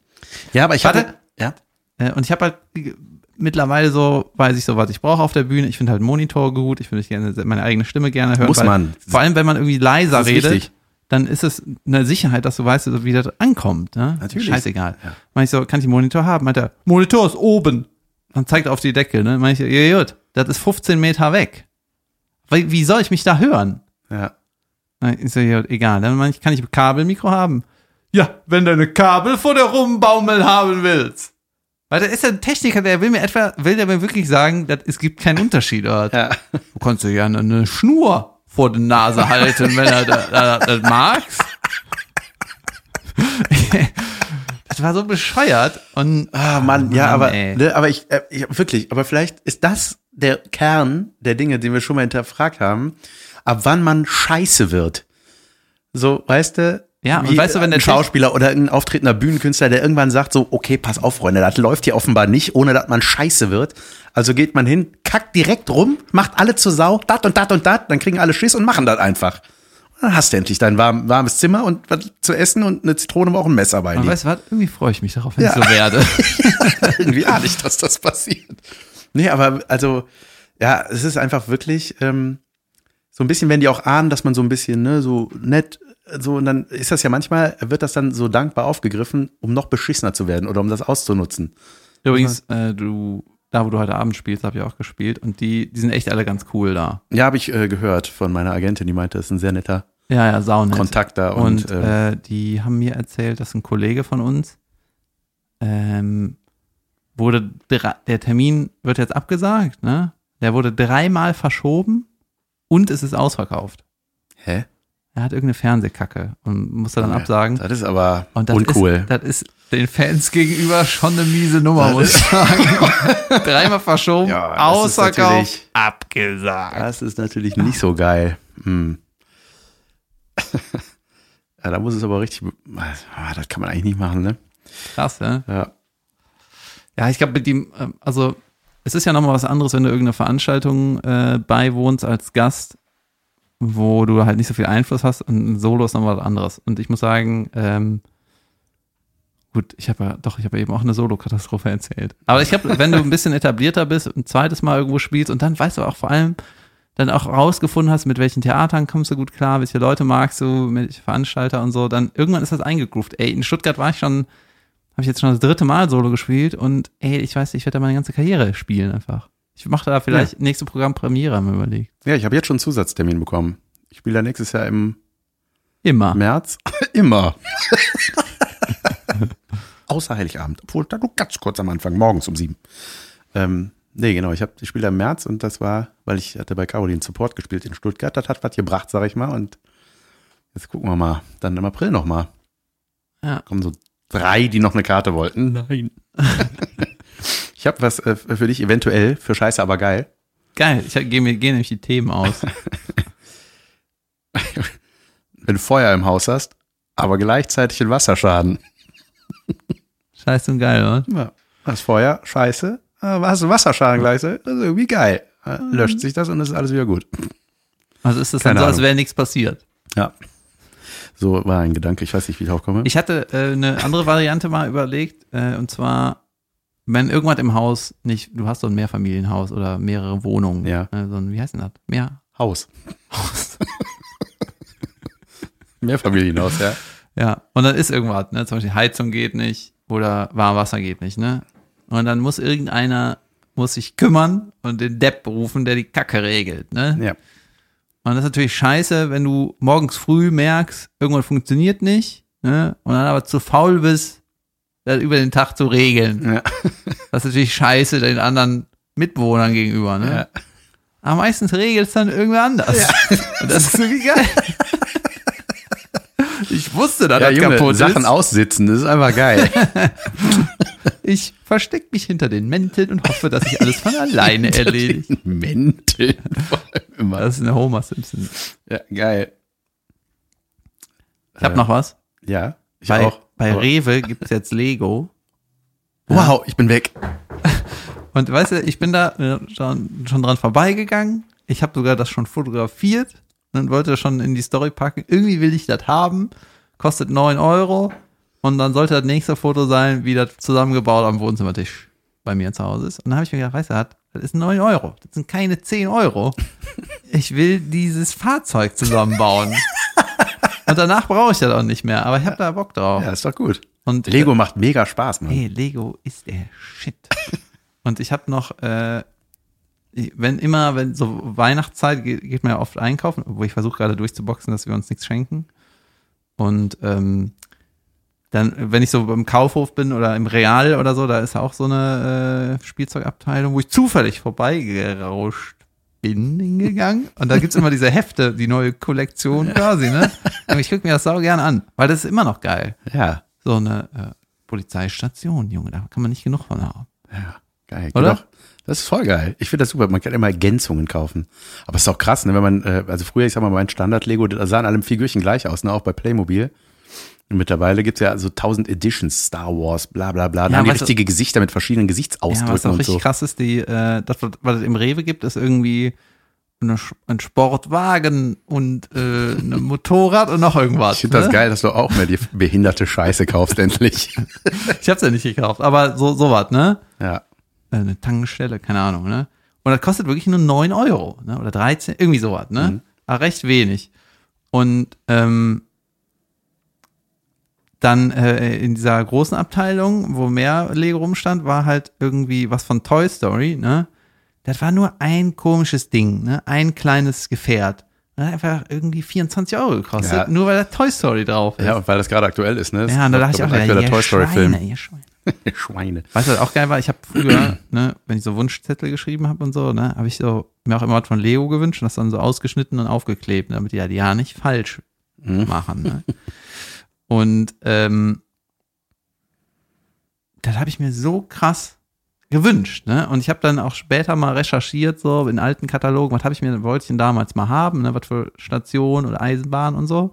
Ja, aber ich Warte. hatte, ja. Äh, und ich habe halt die- mittlerweile so, weiß ich so, was ich brauche auf der Bühne. Ich finde halt Monitor gut. Ich würde gerne meine eigene Stimme gerne hören. Muss weil, man. Vor allem, wenn man irgendwie leiser ist redet, wichtig. dann ist es eine Sicherheit, dass du weißt, wie das ankommt. Ne? Natürlich. Scheißegal. Ja. Meine ich so, kann ich einen Monitor haben? Meint er, Monitor ist oben. Dann zeigt er auf die Decke. Ne? Meine ich, ja, gut, das ist 15 Meter weg. Wie, wie soll ich mich da hören? Ja. Ich so, ja, egal. Dann meine ich, kann ich ein Kabelmikro haben? Ja, wenn du eine Kabel vor der Rumbaumel haben willst. Weil da ist ja ein Techniker, der will mir etwa, will der mir wirklich sagen, dass es gibt keinen Unterschied. Oder? Ja. Du kannst dir gerne eine Schnur vor die Nase halten, wenn er das, das, das magst. [laughs] das war so bescheuert und Ah, Mann, ja, Mann, aber, ne, aber ich, äh, ich, wirklich, aber vielleicht ist das der Kern der Dinge, den wir schon mal hinterfragt haben, ab wann man scheiße wird. So, weißt du? Ja, und wie weißt du, wenn der ein Schauspieler oder ein auftretender Bühnenkünstler, der irgendwann sagt so, okay, pass auf, Freunde, das läuft hier offenbar nicht, ohne dass man scheiße wird. Also geht man hin, kackt direkt rum, macht alle zur Sau, dat und dat und dat, dann kriegen alle Schiss und machen das einfach. Und Dann hast du endlich dein warm, warmes Zimmer und was zu essen und eine Zitrone, aber auch ein Messer bei dir. weißt du was, irgendwie freue ich mich darauf, wenn Ja. ich so werde. [laughs] irgendwie ahne ich, dass das passiert. Nee, aber also, ja, es ist einfach wirklich ähm, so ein bisschen, wenn die auch ahnen, dass man so ein bisschen, ne, so nett, so, und dann ist das ja manchmal, wird das dann so dankbar aufgegriffen, um noch beschissener zu werden oder um das auszunutzen. Übrigens, äh, du, da wo du heute Abend spielst, habe ich auch gespielt und die, die sind echt alle ganz cool da. Ja, habe ich äh, gehört von meiner Agentin, die meinte, das ist ein sehr netter Ja, ja, saunett. Kontakt da und, Und ähm, äh, die haben mir erzählt, dass ein Kollege von uns ähm, wurde der Termin wird jetzt abgesagt, ne? Der wurde dreimal verschoben und es ist ausverkauft. hä? Er hat irgendeine Fernsehkacke und musste dann Ja, absagen. Das ist aber Und das uncool. ist, das ist den Fans gegenüber schon eine miese Nummer, Das muss ich [laughs] sagen. Dreimal verschoben, Ja, natürlich- abgesagt. Das ist natürlich nicht so geil. Hm. [laughs] ja, da muss es aber richtig, ah, das kann man eigentlich nicht machen, ne? Krass, ne? Ja. Ja, ich glaube, mit dem, ähm, also es ist ja nochmal was anderes, wenn du irgendeiner Veranstaltung äh, beiwohnst als Gast, wo du halt nicht so viel Einfluss hast und ein Solo ist nochmal was anderes. Und ich muss sagen, ähm, gut, ich habe ja, doch, ich habe ja eben auch eine Solo-Katastrophe erzählt. Aber ich glaube, wenn du ein bisschen etablierter bist, ein zweites Mal irgendwo spielst und dann weißt du auch vor allem, dann auch rausgefunden hast, mit welchen Theatern kommst du gut klar, welche Leute magst du, welche Veranstalter und so, dann irgendwann ist das eingegroovt. Ey, in Stuttgart war ich schon, habe ich jetzt schon das dritte Mal Solo gespielt und ey, ich weiß, ich werde da meine ganze Karriere spielen einfach. Ich mache da vielleicht nächste Programm Premiere haben wir überlegt. Ja, ich habe jetzt schon einen Zusatztermin bekommen. Ich spiele da nächstes Jahr im Immer. März. [laughs] Immer. [laughs] Außer Heiligabend. Obwohl, da nur ganz kurz am Anfang, morgens um sieben. Ähm, nee, genau, ich, hab, ich spiele da im März und das war, weil ich hatte bei Caroline Support gespielt in Stuttgart. Das hat was gebracht, sag ich mal. Und jetzt gucken wir mal. Dann im April noch mal. Ja. Kommen so drei, die noch eine Karte wollten. Nein. [laughs] ich habe was äh, für dich eventuell, für Scheiße, aber geil. Geil, ich gehe mir gehen nämlich die Themen aus. [laughs] Wenn du Feuer im Haus hast, aber gleichzeitig einen Wasserschaden. Scheiße und geil, oder? Ja, hast Feuer, scheiße, aber hast du Wasserschaden gleichzeitig, das ist irgendwie geil. Löscht sich das und es ist alles wieder gut. Also ist das Keine dann so, als Ahnung. wäre nichts passiert. Ja. So war ein Gedanke, ich weiß nicht, wie ich drauf komme. Ich hatte äh, eine andere Variante mal überlegt, äh, und zwar, wenn irgendwas im Haus nicht, du hast so ein Mehrfamilienhaus oder mehrere Wohnungen, Ja. äh, so ein, wie heißt denn das? Mehr Haus. [laughs] Mehrfamilienhaus, ja. Ja, und dann ist irgendwas, ne? Zum Beispiel Heizung geht nicht oder Warmwasser geht nicht, ne? Und dann muss irgendeiner, muss sich kümmern und den Depp rufen, der die Kacke regelt, ne? Ja. Und das ist natürlich scheiße, wenn du morgens früh merkst, irgendwas funktioniert nicht, ne? Und dann aber zu faul bist, das über den Tag zu regeln. Ja. [laughs] Das ist natürlich scheiße den anderen Mitbewohnern gegenüber, ne? Ja. Aber meistens regelt es dann irgendwer anders. Und [laughs] das ist irgendwie geil. [laughs] Ich wusste, dass Ja, das Junge, kaputt Sachen ist. aussitzen, das ist einfach geil. Ich verstecke mich hinter den Mänteln und hoffe, dass sich alles von alleine erledigt. Mäntel. Vor allem immer. Das ist eine Homer Simpson. Ja, geil. Ich habe noch was. Ja, ich Bei, auch. Bei Aber- Rewe gibt's jetzt Lego. [laughs] Wow, ich bin weg. [laughs] Und weißt du, ich bin da äh, schon, schon dran vorbeigegangen. Ich habe sogar das schon fotografiert und wollte schon in die Story packen. Irgendwie will ich das haben. Kostet 9 Euro. Und dann sollte das nächste Foto sein, wie das zusammengebaut am Wohnzimmertisch bei mir zu Hause ist. Und dann habe ich mir gedacht, weißt du, das ist 9 Euro. Das sind keine 10 Euro. [laughs] Ich will dieses Fahrzeug zusammenbauen. Und danach brauche ich das auch nicht mehr. Aber ich habe da Bock drauf. Ja, ist doch gut. Und Lego macht mega Spaß, Mann. Hey, Lego ist der Shit. [laughs] Und ich habe noch, äh, wenn immer, wenn so Weihnachtszeit geht, geht man ja oft einkaufen, wo ich versuche gerade durchzuboxen, dass wir uns nichts schenken. Und ähm, dann, wenn ich so beim Kaufhof bin oder im Real oder so, da ist auch so eine äh, Spielzeugabteilung, wo ich zufällig vorbeigerauscht bin hingegangen. Und da gibt's immer diese Hefte, die neue Kollektion quasi, ne? Und ich gucke mir das sau gerne an, weil das ist immer noch geil Ja, so eine äh, Polizeistation, Junge, da kann man nicht genug von haben. ja, geil. Oder? Doch. Das ist voll geil. Ich finde das super. Man kann immer Ergänzungen kaufen. Aber es ist auch krass, ne? wenn man, äh, also früher, ich sag mal, mein Standard-Lego, da sahen alle Figürchen gleich aus, ne? auch bei Playmobil. Und mittlerweile gibt's ja so tausend Editions, Star Wars, bla bla bla. Da Ja, haben die richtige Gesichter mit verschiedenen Ja, was Gesichtsausdrücken auch richtig so. krass ist, die, äh, das, was was es im Rewe gibt, ist irgendwie eine, ein Sportwagen und äh, ein [laughs] Motorrad und noch irgendwas. Ich finde das ne? geil, dass du auch mehr die behinderte Scheiße kaufst, endlich. [laughs] Ich hab's ja nicht gekauft, aber so sowas, ne? Ja. Äh, Eine Tankstelle, keine Ahnung, ne? Und das kostet wirklich nur 9 Euro, ne? Oder 13, irgendwie sowas, ne? Mhm. Aber recht wenig. Und ähm, dann äh, in dieser großen Abteilung, wo mehr Lego rumstand, war halt irgendwie was von Toy Story, ne? Das war nur ein komisches Ding, ne? Ein kleines Gefährt. Das hat einfach irgendwie 24 Euro gekostet, Ja. nur weil da Toy Story drauf ist. Ja, und weil das gerade aktuell ist, ne? Das ja und da dachte ich auch, der ja, ihr Toy Story Schweine, Film. ihr Schweine. [laughs] Schweine. Weißt du, was auch geil war? Ich habe früher, [clears throat] ne, wenn ich so Wunschzettel geschrieben habe und so, ne, habe ich so mir auch immer was von Lego gewünscht und das dann so ausgeschnitten und aufgeklebt, damit die ja, die ja nicht falsch machen. Ne? [laughs] Und ähm, das habe ich mir so krass gewünscht, ne? Und ich habe dann auch später mal recherchiert, so in alten Katalogen, was habe ich mir, wollte ich denn damals mal haben, ne, was für Station oder Eisenbahn und so.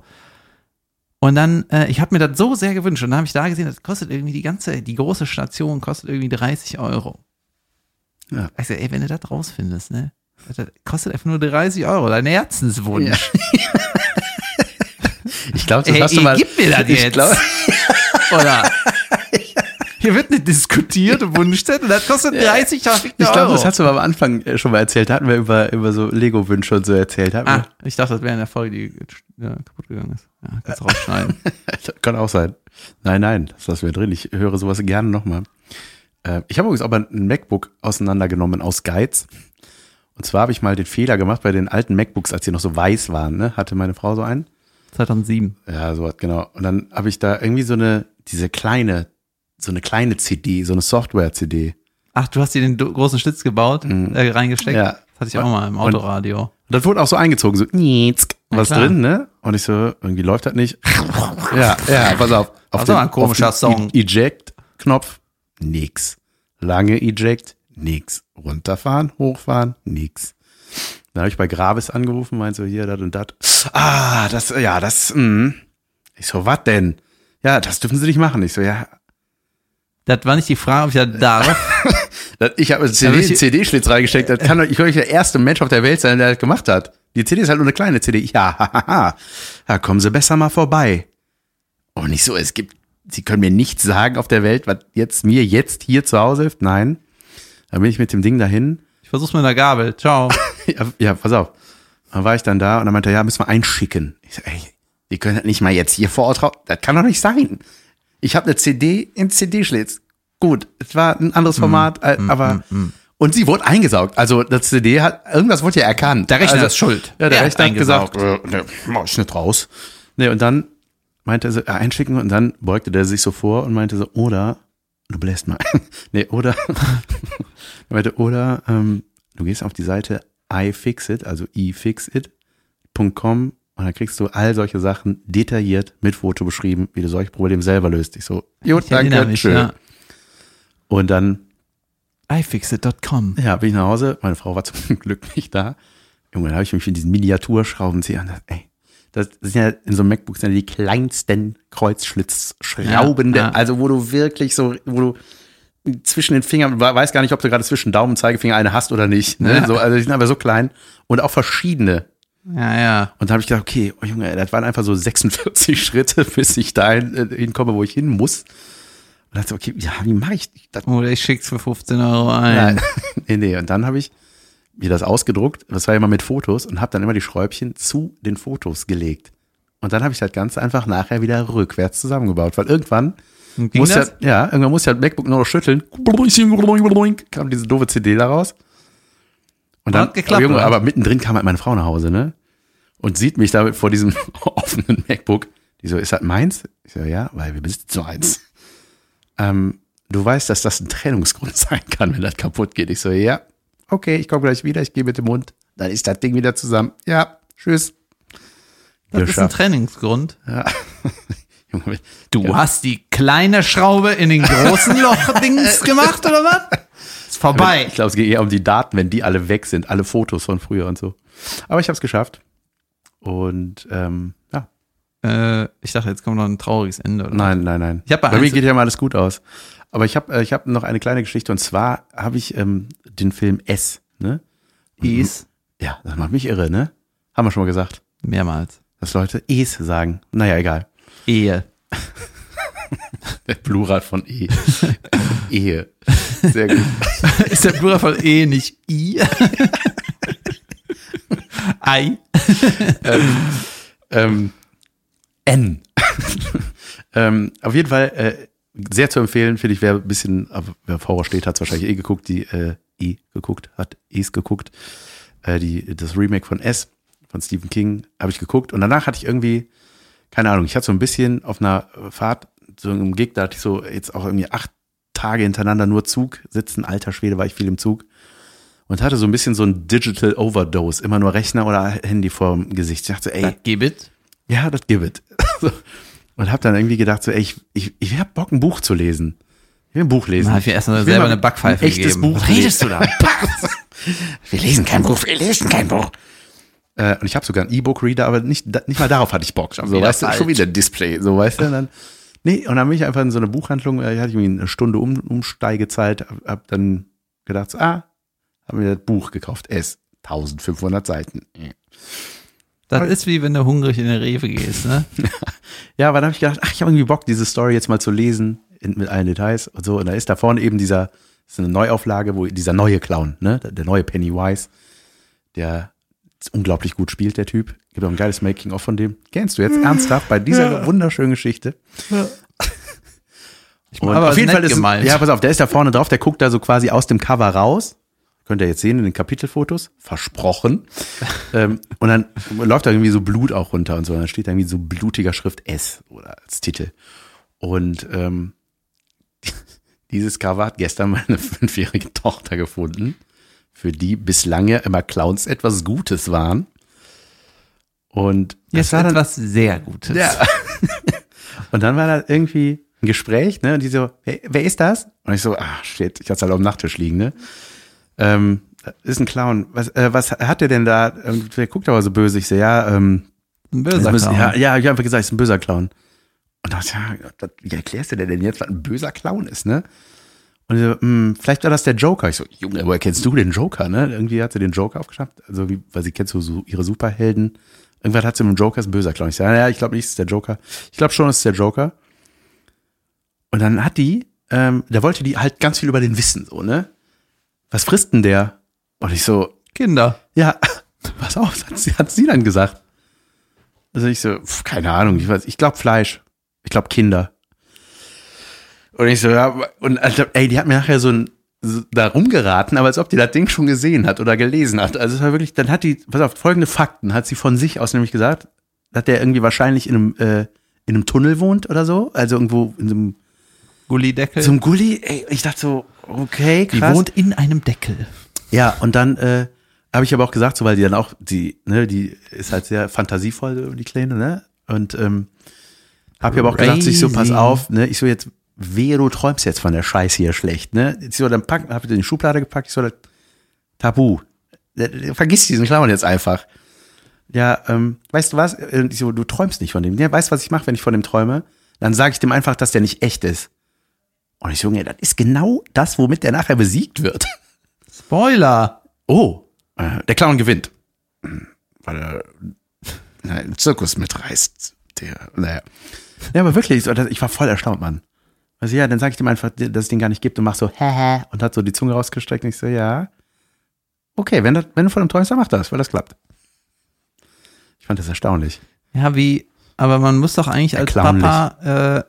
Und dann, äh, ich habe mir das so sehr gewünscht und dann habe ich da gesehen, das kostet irgendwie die ganze, die große Station kostet irgendwie 30 Euro. Ja. Ich sag, ey, wenn du das rausfindest, ne? Das kostet einfach nur 30 Euro, dein Herzenswunsch. [laughs] Ich glaube, das Ey, hast du mal. gib mir das jetzt. glaub- [laughs] Oder? Hier wird nicht diskutiert, Wunschzettel, das kostet 30 verfickte Ich glaube, Euro. das hast du mal am Anfang äh, schon mal erzählt. Da hatten wir über, über so Lego-Wünsche und so erzählt. Hatten Ah, ich dachte, das wäre in der Folge, die ja, kaputt gegangen ist. Ja, kannst du rausschneiden. [laughs] Kann auch sein. Nein, nein, das lassen wir drin. Ich höre sowas gerne nochmal. Äh, ich habe übrigens aber ein MacBook auseinandergenommen aus Geiz. Und zwar habe ich mal den Fehler gemacht bei den alten MacBooks, als die noch so weiß waren. Ne? Hatte meine Frau so einen. 2007. Ja, sowas, genau. Und dann habe ich da irgendwie so eine, diese kleine, so eine kleine CD, so eine Software-CD. Ach, du hast dir den großen Schlitz gebaut, äh, reingesteckt? Ja. Das hatte ich auch mal im Autoradio. Und das wurde auch so eingezogen, so was klar. drin, ne? Und ich so, irgendwie läuft das nicht. [laughs] ja, ja, pass auf. auf Das war ein komischer auf den Song. E- Eject-Knopf, nix. Lange Eject, nix. Runterfahren, hochfahren, nix. Dann habe ich bei Gravis angerufen, meinte so, hier, das und das. Ah, das, ja, das, mh. Ich so, was denn? Ja, das dürfen sie nicht machen. Ich so, ja, Das war nicht die Frage, ob ich das darf. [laughs] ich habe einen Aber CD, CD-Schlitz reingesteckt. Das kann doch, ich nicht der erste Mensch auf der Welt sein, der das gemacht hat. Die CD ist halt nur eine kleine CD. Ja, [laughs] hahaha. Ja, kommen Sie besser mal vorbei. Und nicht so, es gibt, Sie können mir nichts sagen auf der Welt, was jetzt mir jetzt hier zu Hause hilft. Nein. Dann bin ich mit dem Ding dahin. Versuch's mit einer Gabel. Ciao. [laughs] Ja, ja, pass auf. Dann war ich dann da und dann meinte er, ja, müssen wir einschicken. Ich so, ey, die können das nicht mal jetzt hier vor Ort raus. Das kann doch nicht sein. Ich habe eine CD in CD-Schlitz. Gut, es war ein anderes Format, äh, aber und sie wurde eingesaugt. Also das CD hat irgendwas wurde ja erkannt. Der Rechner also, ist schuld. Ja, der Er hat Rechner hat gesagt, äh, ne, mach ich nicht raus. Nee, und dann meinte er so, äh, einschicken und dann beugte der sich so vor und meinte so, oder du bläst mal. [laughs] nee, oder [laughs] er meinte, oder ähm, du gehst auf die Seite iFixit, also ifixit.com Und dann kriegst du all solche Sachen detailliert mit Foto beschrieben, wie du solche Probleme selber löst. Ich so, gut, danke, mich, schön. ja. Und dann iFixit.com. ja, bin ich nach Hause. Meine Frau war zum [laughs] Glück nicht da. Irgendwann habe ich mich mit diesen Miniaturschraubenzieher an. Ey, das sind ja in so einem MacBook sind ja die kleinsten Kreuzschlitzschrauben, Ja, ja. also wo du wirklich so, wo du zwischen den Fingern, we- weiß gar nicht, ob du gerade zwischen Daumen und Zeigefinger eine hast oder nicht. Ne? Ja. So, also die sind aber so klein und auch verschiedene. Ja, ja. Und da habe ich gedacht, okay, oh Junge, das waren einfach so 46 [laughs] Schritte, bis ich dahin äh, hinkomme, wo ich hin muss. Und dachte, okay, ja, wie mache ich das? Oder ich schick's für 15 Euro ein. Nein. [laughs] nee, nee. Und dann habe ich mir das ausgedruckt, das war ja immer mit Fotos, und habe dann immer die Schräubchen zu den Fotos gelegt. Und dann habe ich das Ganze einfach nachher wieder rückwärts zusammengebaut, weil irgendwann ging muss ja, das? ja, irgendwann muss ja das MacBook nur noch schütteln. Kam diese doofe CD daraus. Und dann, Hat geklappt, aber, aber mittendrin kam halt meine Frau nach Hause, ne? Und sieht mich da vor diesem [laughs] offenen MacBook. Die so, ist das meins? Ich so, ja, weil wir besitzen nur eins. Ähm, du weißt, dass das ein Trennungsgrund [laughs] sein kann, wenn das kaputt geht. Ich so, ja, okay, ich komme gleich wieder, ich gehe mit dem Hund. Dann ist das Ding wieder zusammen. Ja, tschüss. Das ist ein Geschafft. Trainingsgrund. Ja. [laughs] [laughs] Du ja. hast die kleine Schraube in den großen Loch-Dings [laughs] gemacht, oder was? Ist vorbei. Ich glaube, es geht eher um die Daten, wenn die alle weg sind, alle Fotos von früher und so. Aber ich habe es geschafft. Und ähm, ja, Äh, ich dachte, jetzt kommt noch ein trauriges Ende. Oder? nein, nein, nein. Bei bei mir geht ja mal alles gut aus. Aber ich habe äh, ich hab noch eine kleine Geschichte und zwar habe ich ähm, den Film S, ne? Es. Ja, das macht mich irre, ne? Haben wir schon mal gesagt, Mehrmals. dass Leute Es sagen. Naja, egal. Ehe. Der Plural von E. [laughs] Ehe. Sehr gut. [laughs] Ist der Plural von E nicht I? [laughs] Ei. ähm, N. ähm, auf jeden Fall äh, sehr zu empfehlen, finde ich, wer ein bisschen, wer auf Horror steht, hat es wahrscheinlich eh geguckt, die äh, E geguckt, hat Es geguckt. Äh, die, das Remake von S von Stephen King habe ich geguckt und danach hatte ich irgendwie, keine Ahnung, ich hatte so ein bisschen auf einer Fahrt, so einem Gig, da hatte ich so jetzt auch irgendwie acht Tage hintereinander nur Zug sitzen. Alter Schwede war ich viel im Zug. Und hatte so ein bisschen so ein Digital Overdose, immer nur Rechner oder Handy vorm Gesicht. Ich dachte, ey, Das gibt ja, das. [laughs] So. Und habe dann irgendwie gedacht, so, ey, ich, ich, ich hab Bock, ein Buch zu lesen. Ich will ein Buch lesen. Man hat mir erstmal Ich will selber mal eine Backpfeife ein echtes gegeben. Buch Was redest du da? [laughs] Wir lesen kein Buch, wir lesen kein Buch. Äh, und ich habe sogar einen E-Book-Reader, aber nicht, da- nicht mal darauf hatte ich Bock. So, wieder weißt du, schon wieder ein Display. So, weißt du, und dann, nee, und dann bin ich einfach in so eine Buchhandlung, äh, hatte ich irgendwie eine Stunde um, Umsteigezeit, hab, hab dann gedacht, so, ah, haben mir das Buch gekauft. S. 1500 Seiten. Das ist wie wenn du hungrig in der Rewe gehst, ne? [laughs] Ja, aber dann habe ich gedacht, ach, ich habe irgendwie Bock, diese Story jetzt mal zu lesen in, mit allen Details und so. Und da ist da vorne eben dieser, ist eine Neuauflage, wo dieser neue Clown, ne, der, der neue Pennywise, der unglaublich gut spielt, der Typ. Gibt auch ein geiles Making-of von dem. Kennst du jetzt ernsthaft bei dieser [laughs] wunderschönen Geschichte? Und [laughs] aber auf jeden Fall ist, gemeint. ja, pass auf, der ist da vorne drauf, der guckt da so quasi aus dem Cover raus. Könnt ihr jetzt sehen in den Kapitelfotos. Versprochen. [laughs] ähm, und dann läuft da irgendwie so Blut auch runter und so. Und dann steht da irgendwie so blutiger Schrift S oder als Titel. Und ähm, dieses Cover hat gestern meine fünfjährige Tochter gefunden, für die bislang ja immer Clowns etwas Gutes waren. Und Jetzt war dann, etwas sehr Gutes. ja. [laughs] Und dann war da irgendwie ein Gespräch, ne? Und die so, wer, wer ist das? Und ich so, ah, shit, ich hatte halt auf dem Nachttisch liegen, ne? Ähm, ist ein Clown. Was, äh, was hat der denn da? Ähm, Der guckt aber so böse. Ich so, ja, ähm, Ein böser müssen, Clown. ja, ja, ich habe einfach gesagt, ist ein böser Clown. Und da dachte ich, ja, wie erklärst du dir denn jetzt, was ein böser Clown ist, ne? Und ich so, hm, vielleicht war das der Joker. Ich so, Junge, woher kennst du den Joker, ne? Irgendwie hat sie den Joker aufgeschnappt. Also, wie, weil sie kennt so, so ihre Superhelden. Irgendwann hat sie mit dem Joker ist ein böser Clown. Ich sage, ja, ich glaube nicht, es ist der Joker. Ich glaube schon, es ist der Joker. Und dann hat die, ähm, da wollte die halt ganz viel über den wissen, so, ne? Was frisst denn der? Und ich so, Kinder. ja, [laughs] pass auf, hat sie, hat sie dann gesagt. Also ich so, pf, keine Ahnung, ich weiß, ich glaube Fleisch. Ich glaube Kinder. Und ich so, ja, und Alter, ey, die hat mir nachher so ein so da rumgeraten, aber als ob die das Ding schon gesehen hat oder gelesen hat. Also es war wirklich, dann hat die, pass auf, folgende Fakten hat sie von sich aus nämlich gesagt, dass der irgendwie wahrscheinlich in einem, äh, in einem Tunnel wohnt oder so, also irgendwo in so einem, Gullideckel. einem Gully. Ey, ich dachte so, okay, Die krass. wohnt in einem Deckel. Ja, und dann, äh, habe ich aber auch gesagt, so weil die dann auch, die, ne, die ist halt sehr fantasievoll, die Kleine, ne? Und ähm, habe ich aber auch gesagt, so, ich so, pass auf, ne? Ich so jetzt, wehe, du träumst jetzt von der Scheiße hier schlecht, ne? So, dann pack, habe ich in die Schublade gepackt, ich so, Tabu. Äh, Vergiss diesen Klammern jetzt einfach. Ja, ähm, weißt du was? Äh, Ich so, du träumst nicht von dem. Ja, weißt du, was ich mache, wenn ich von dem träume? Dann sage ich dem einfach, dass der nicht echt ist. Und ich so, Junge, das ist genau das, womit der nachher besiegt wird. [laughs] Spoiler. Oh, äh, der Clown gewinnt. Weil er äh, einen Zirkus mitreißt. Der, naja. Ja, aber wirklich, ich war voll erstaunt, Mann. Also ja, dann sage ich dem einfach, dass es den gar nicht gibt und mach so, hä, und hat so die Zunge rausgestreckt und ich so, ja. Okay, wenn, das, wenn du von dem träumst, dann mach das, weil das klappt. Ich fand das erstaunlich. Ja, wie, aber man muss doch eigentlich als. Papa äh,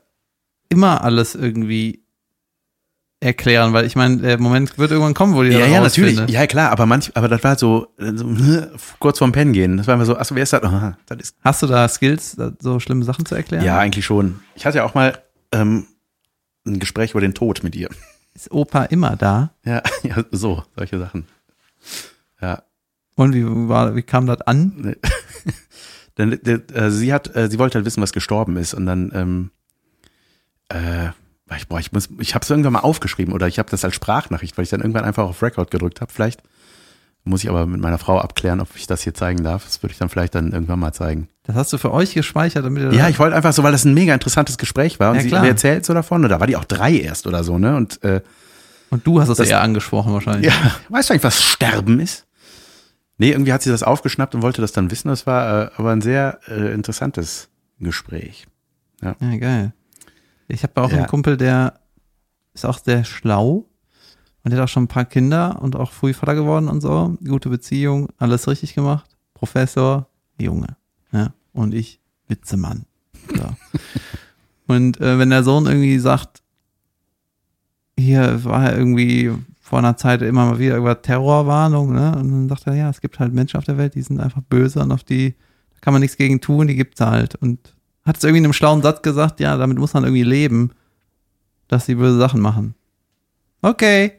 immer alles irgendwie erklären, weil ich meine, der Moment wird irgendwann kommen, wo die Ja, das ja, natürlich. Ja, klar, aber manch, aber das war halt so, äh, so [laughs] kurz vorm Pennen gehen. Das war immer so, achso, wer ist das? Aha, [laughs] das ist Hast du da Skills, so schlimme Sachen zu erklären? Ja, eigentlich schon. Ich hatte ja auch mal ähm, ein Gespräch über den Tod mit ihr. Ist Opa immer da? Ja, [laughs] ja so, solche Sachen. Ja. Und wie war, wie kam das an? [laughs] Denn äh, sie hat, äh, sie wollte halt wissen, was gestorben ist. Und dann, ähm, äh, ich, boah, ich muss, ich habe es irgendwann mal aufgeschrieben oder ich habe das als Sprachnachricht, weil ich dann irgendwann einfach auf Record gedrückt habe. Vielleicht muss ich aber mit meiner Frau abklären, ob ich das hier zeigen darf. Das würde ich dann vielleicht dann irgendwann mal zeigen. Das hast du für euch gespeichert, damit ihr Ja, ich wollte einfach so, weil das ein mega interessantes Gespräch war und Ja, sie klar. erzählt so davon. Und da war die auch drei erst oder so, ne? Und äh, und du hast es Das- eher angesprochen wahrscheinlich. Ja, weißt du eigentlich, was Sterben ist? Nee, irgendwie hat sie das aufgeschnappt und wollte das dann wissen. Das war äh, aber ein sehr äh, interessantes Gespräch. Ja, geil. Ich habe auch Ja. einen Kumpel, der ist auch sehr schlau und der hat auch schon ein paar Kinder und auch früh Vater geworden und so. Gute Beziehung, alles richtig gemacht. Professor, Junge. Ja. Und ich, Witzemann. So. [laughs] und äh, wenn der Sohn irgendwie sagt, hier war irgendwie vor einer Zeit immer mal wieder über Terrorwarnung, ne? Und dann sagt er, ja, es gibt halt Menschen auf der Welt, die sind einfach böse und auf die da kann man nichts gegen tun, die gibt's halt. Und hat es irgendwie in einem schlauen Satz gesagt, ja, damit muss man irgendwie leben, dass sie böse Sachen machen. Okay.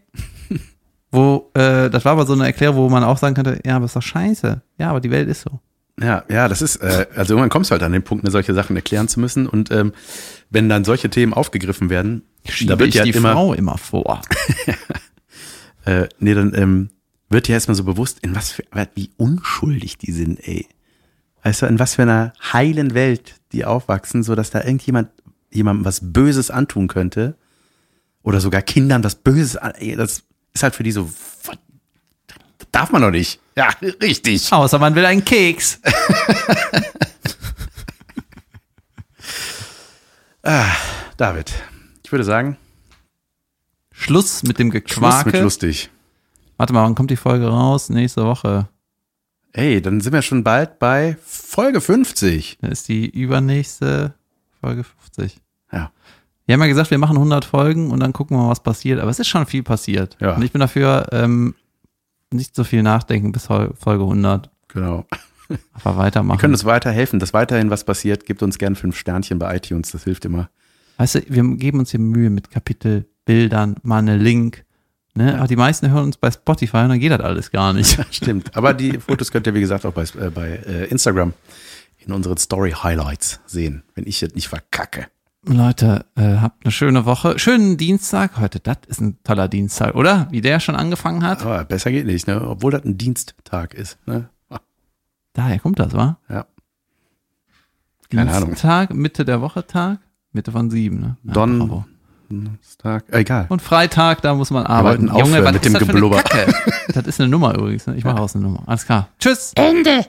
[laughs] wo, äh, das war aber so eine Erklärung, wo man auch sagen könnte, ja, aber ist doch scheiße. Ja, aber die Welt ist so. Ja, ja, das ist, äh, also irgendwann kommst du halt an den Punkt, ne, solche Sachen erklären zu müssen. Und ähm, wenn dann solche Themen aufgegriffen werden, da wird ich ja die immer, Frau immer vor. [laughs] äh, nee, dann ähm, wird dir erstmal so bewusst, in was für, wie unschuldig die sind, ey. Weißt du, in was für einer heilen Welt die aufwachsen, so dass da irgendjemand jemandem was Böses antun könnte oder sogar Kindern was Böses ey, das ist halt für die so, das darf man doch nicht. Ja, richtig. Außer man will einen Keks. [laughs] David, ich würde sagen, Schluss mit dem Schluss Gequake. mit lustig. Warte mal, wann kommt die Folge raus? Nächste Woche. Ey, dann sind wir schon bald bei Folge 50. Da ist die übernächste Folge 50. Ja. Wir haben ja gesagt, wir machen 100 Folgen und dann gucken wir mal, was passiert. Aber es ist schon viel passiert. Ja. Und ich bin dafür, ähm, nicht so viel nachdenken bis Folge 100. Genau. Aber weitermachen. Wir können uns weiterhelfen, dass weiterhin was passiert. Gebt uns gerne fünf Sternchen bei iTunes, das hilft immer. Weißt du, wir geben uns hier Mühe mit Kapitel, Bildern, mal eine Link. Ne? Aber die meisten hören uns bei Spotify und dann geht das alles gar nicht. [laughs] Stimmt. Aber die Fotos könnt ihr, wie gesagt, auch bei, äh, bei äh, Instagram in unseren Story Highlights sehen, wenn ich jetzt nicht verkacke. Leute, äh, habt eine schöne Woche. Schönen Dienstag. Heute, das ist ein toller Dienstag, oder? Wie der schon angefangen hat. Aber besser geht nicht, ne? Obwohl das ein Diensttag ist. Ne? Ah, Daher kommt das, wa? Ja. Keine Ahnung. Dienstag, Mitte der Woche Tag, Mitte von sieben, ne? Ja, Don- bravo. Dienstag. Äh, egal. Und Freitag, da muss man arbeiten. was mit ist dem das für eine Geblubber. Kacke? [laughs] das ist eine Nummer übrigens. Ne? Ich mache aus eine Nummer. Alles klar. Tschüss. Ende.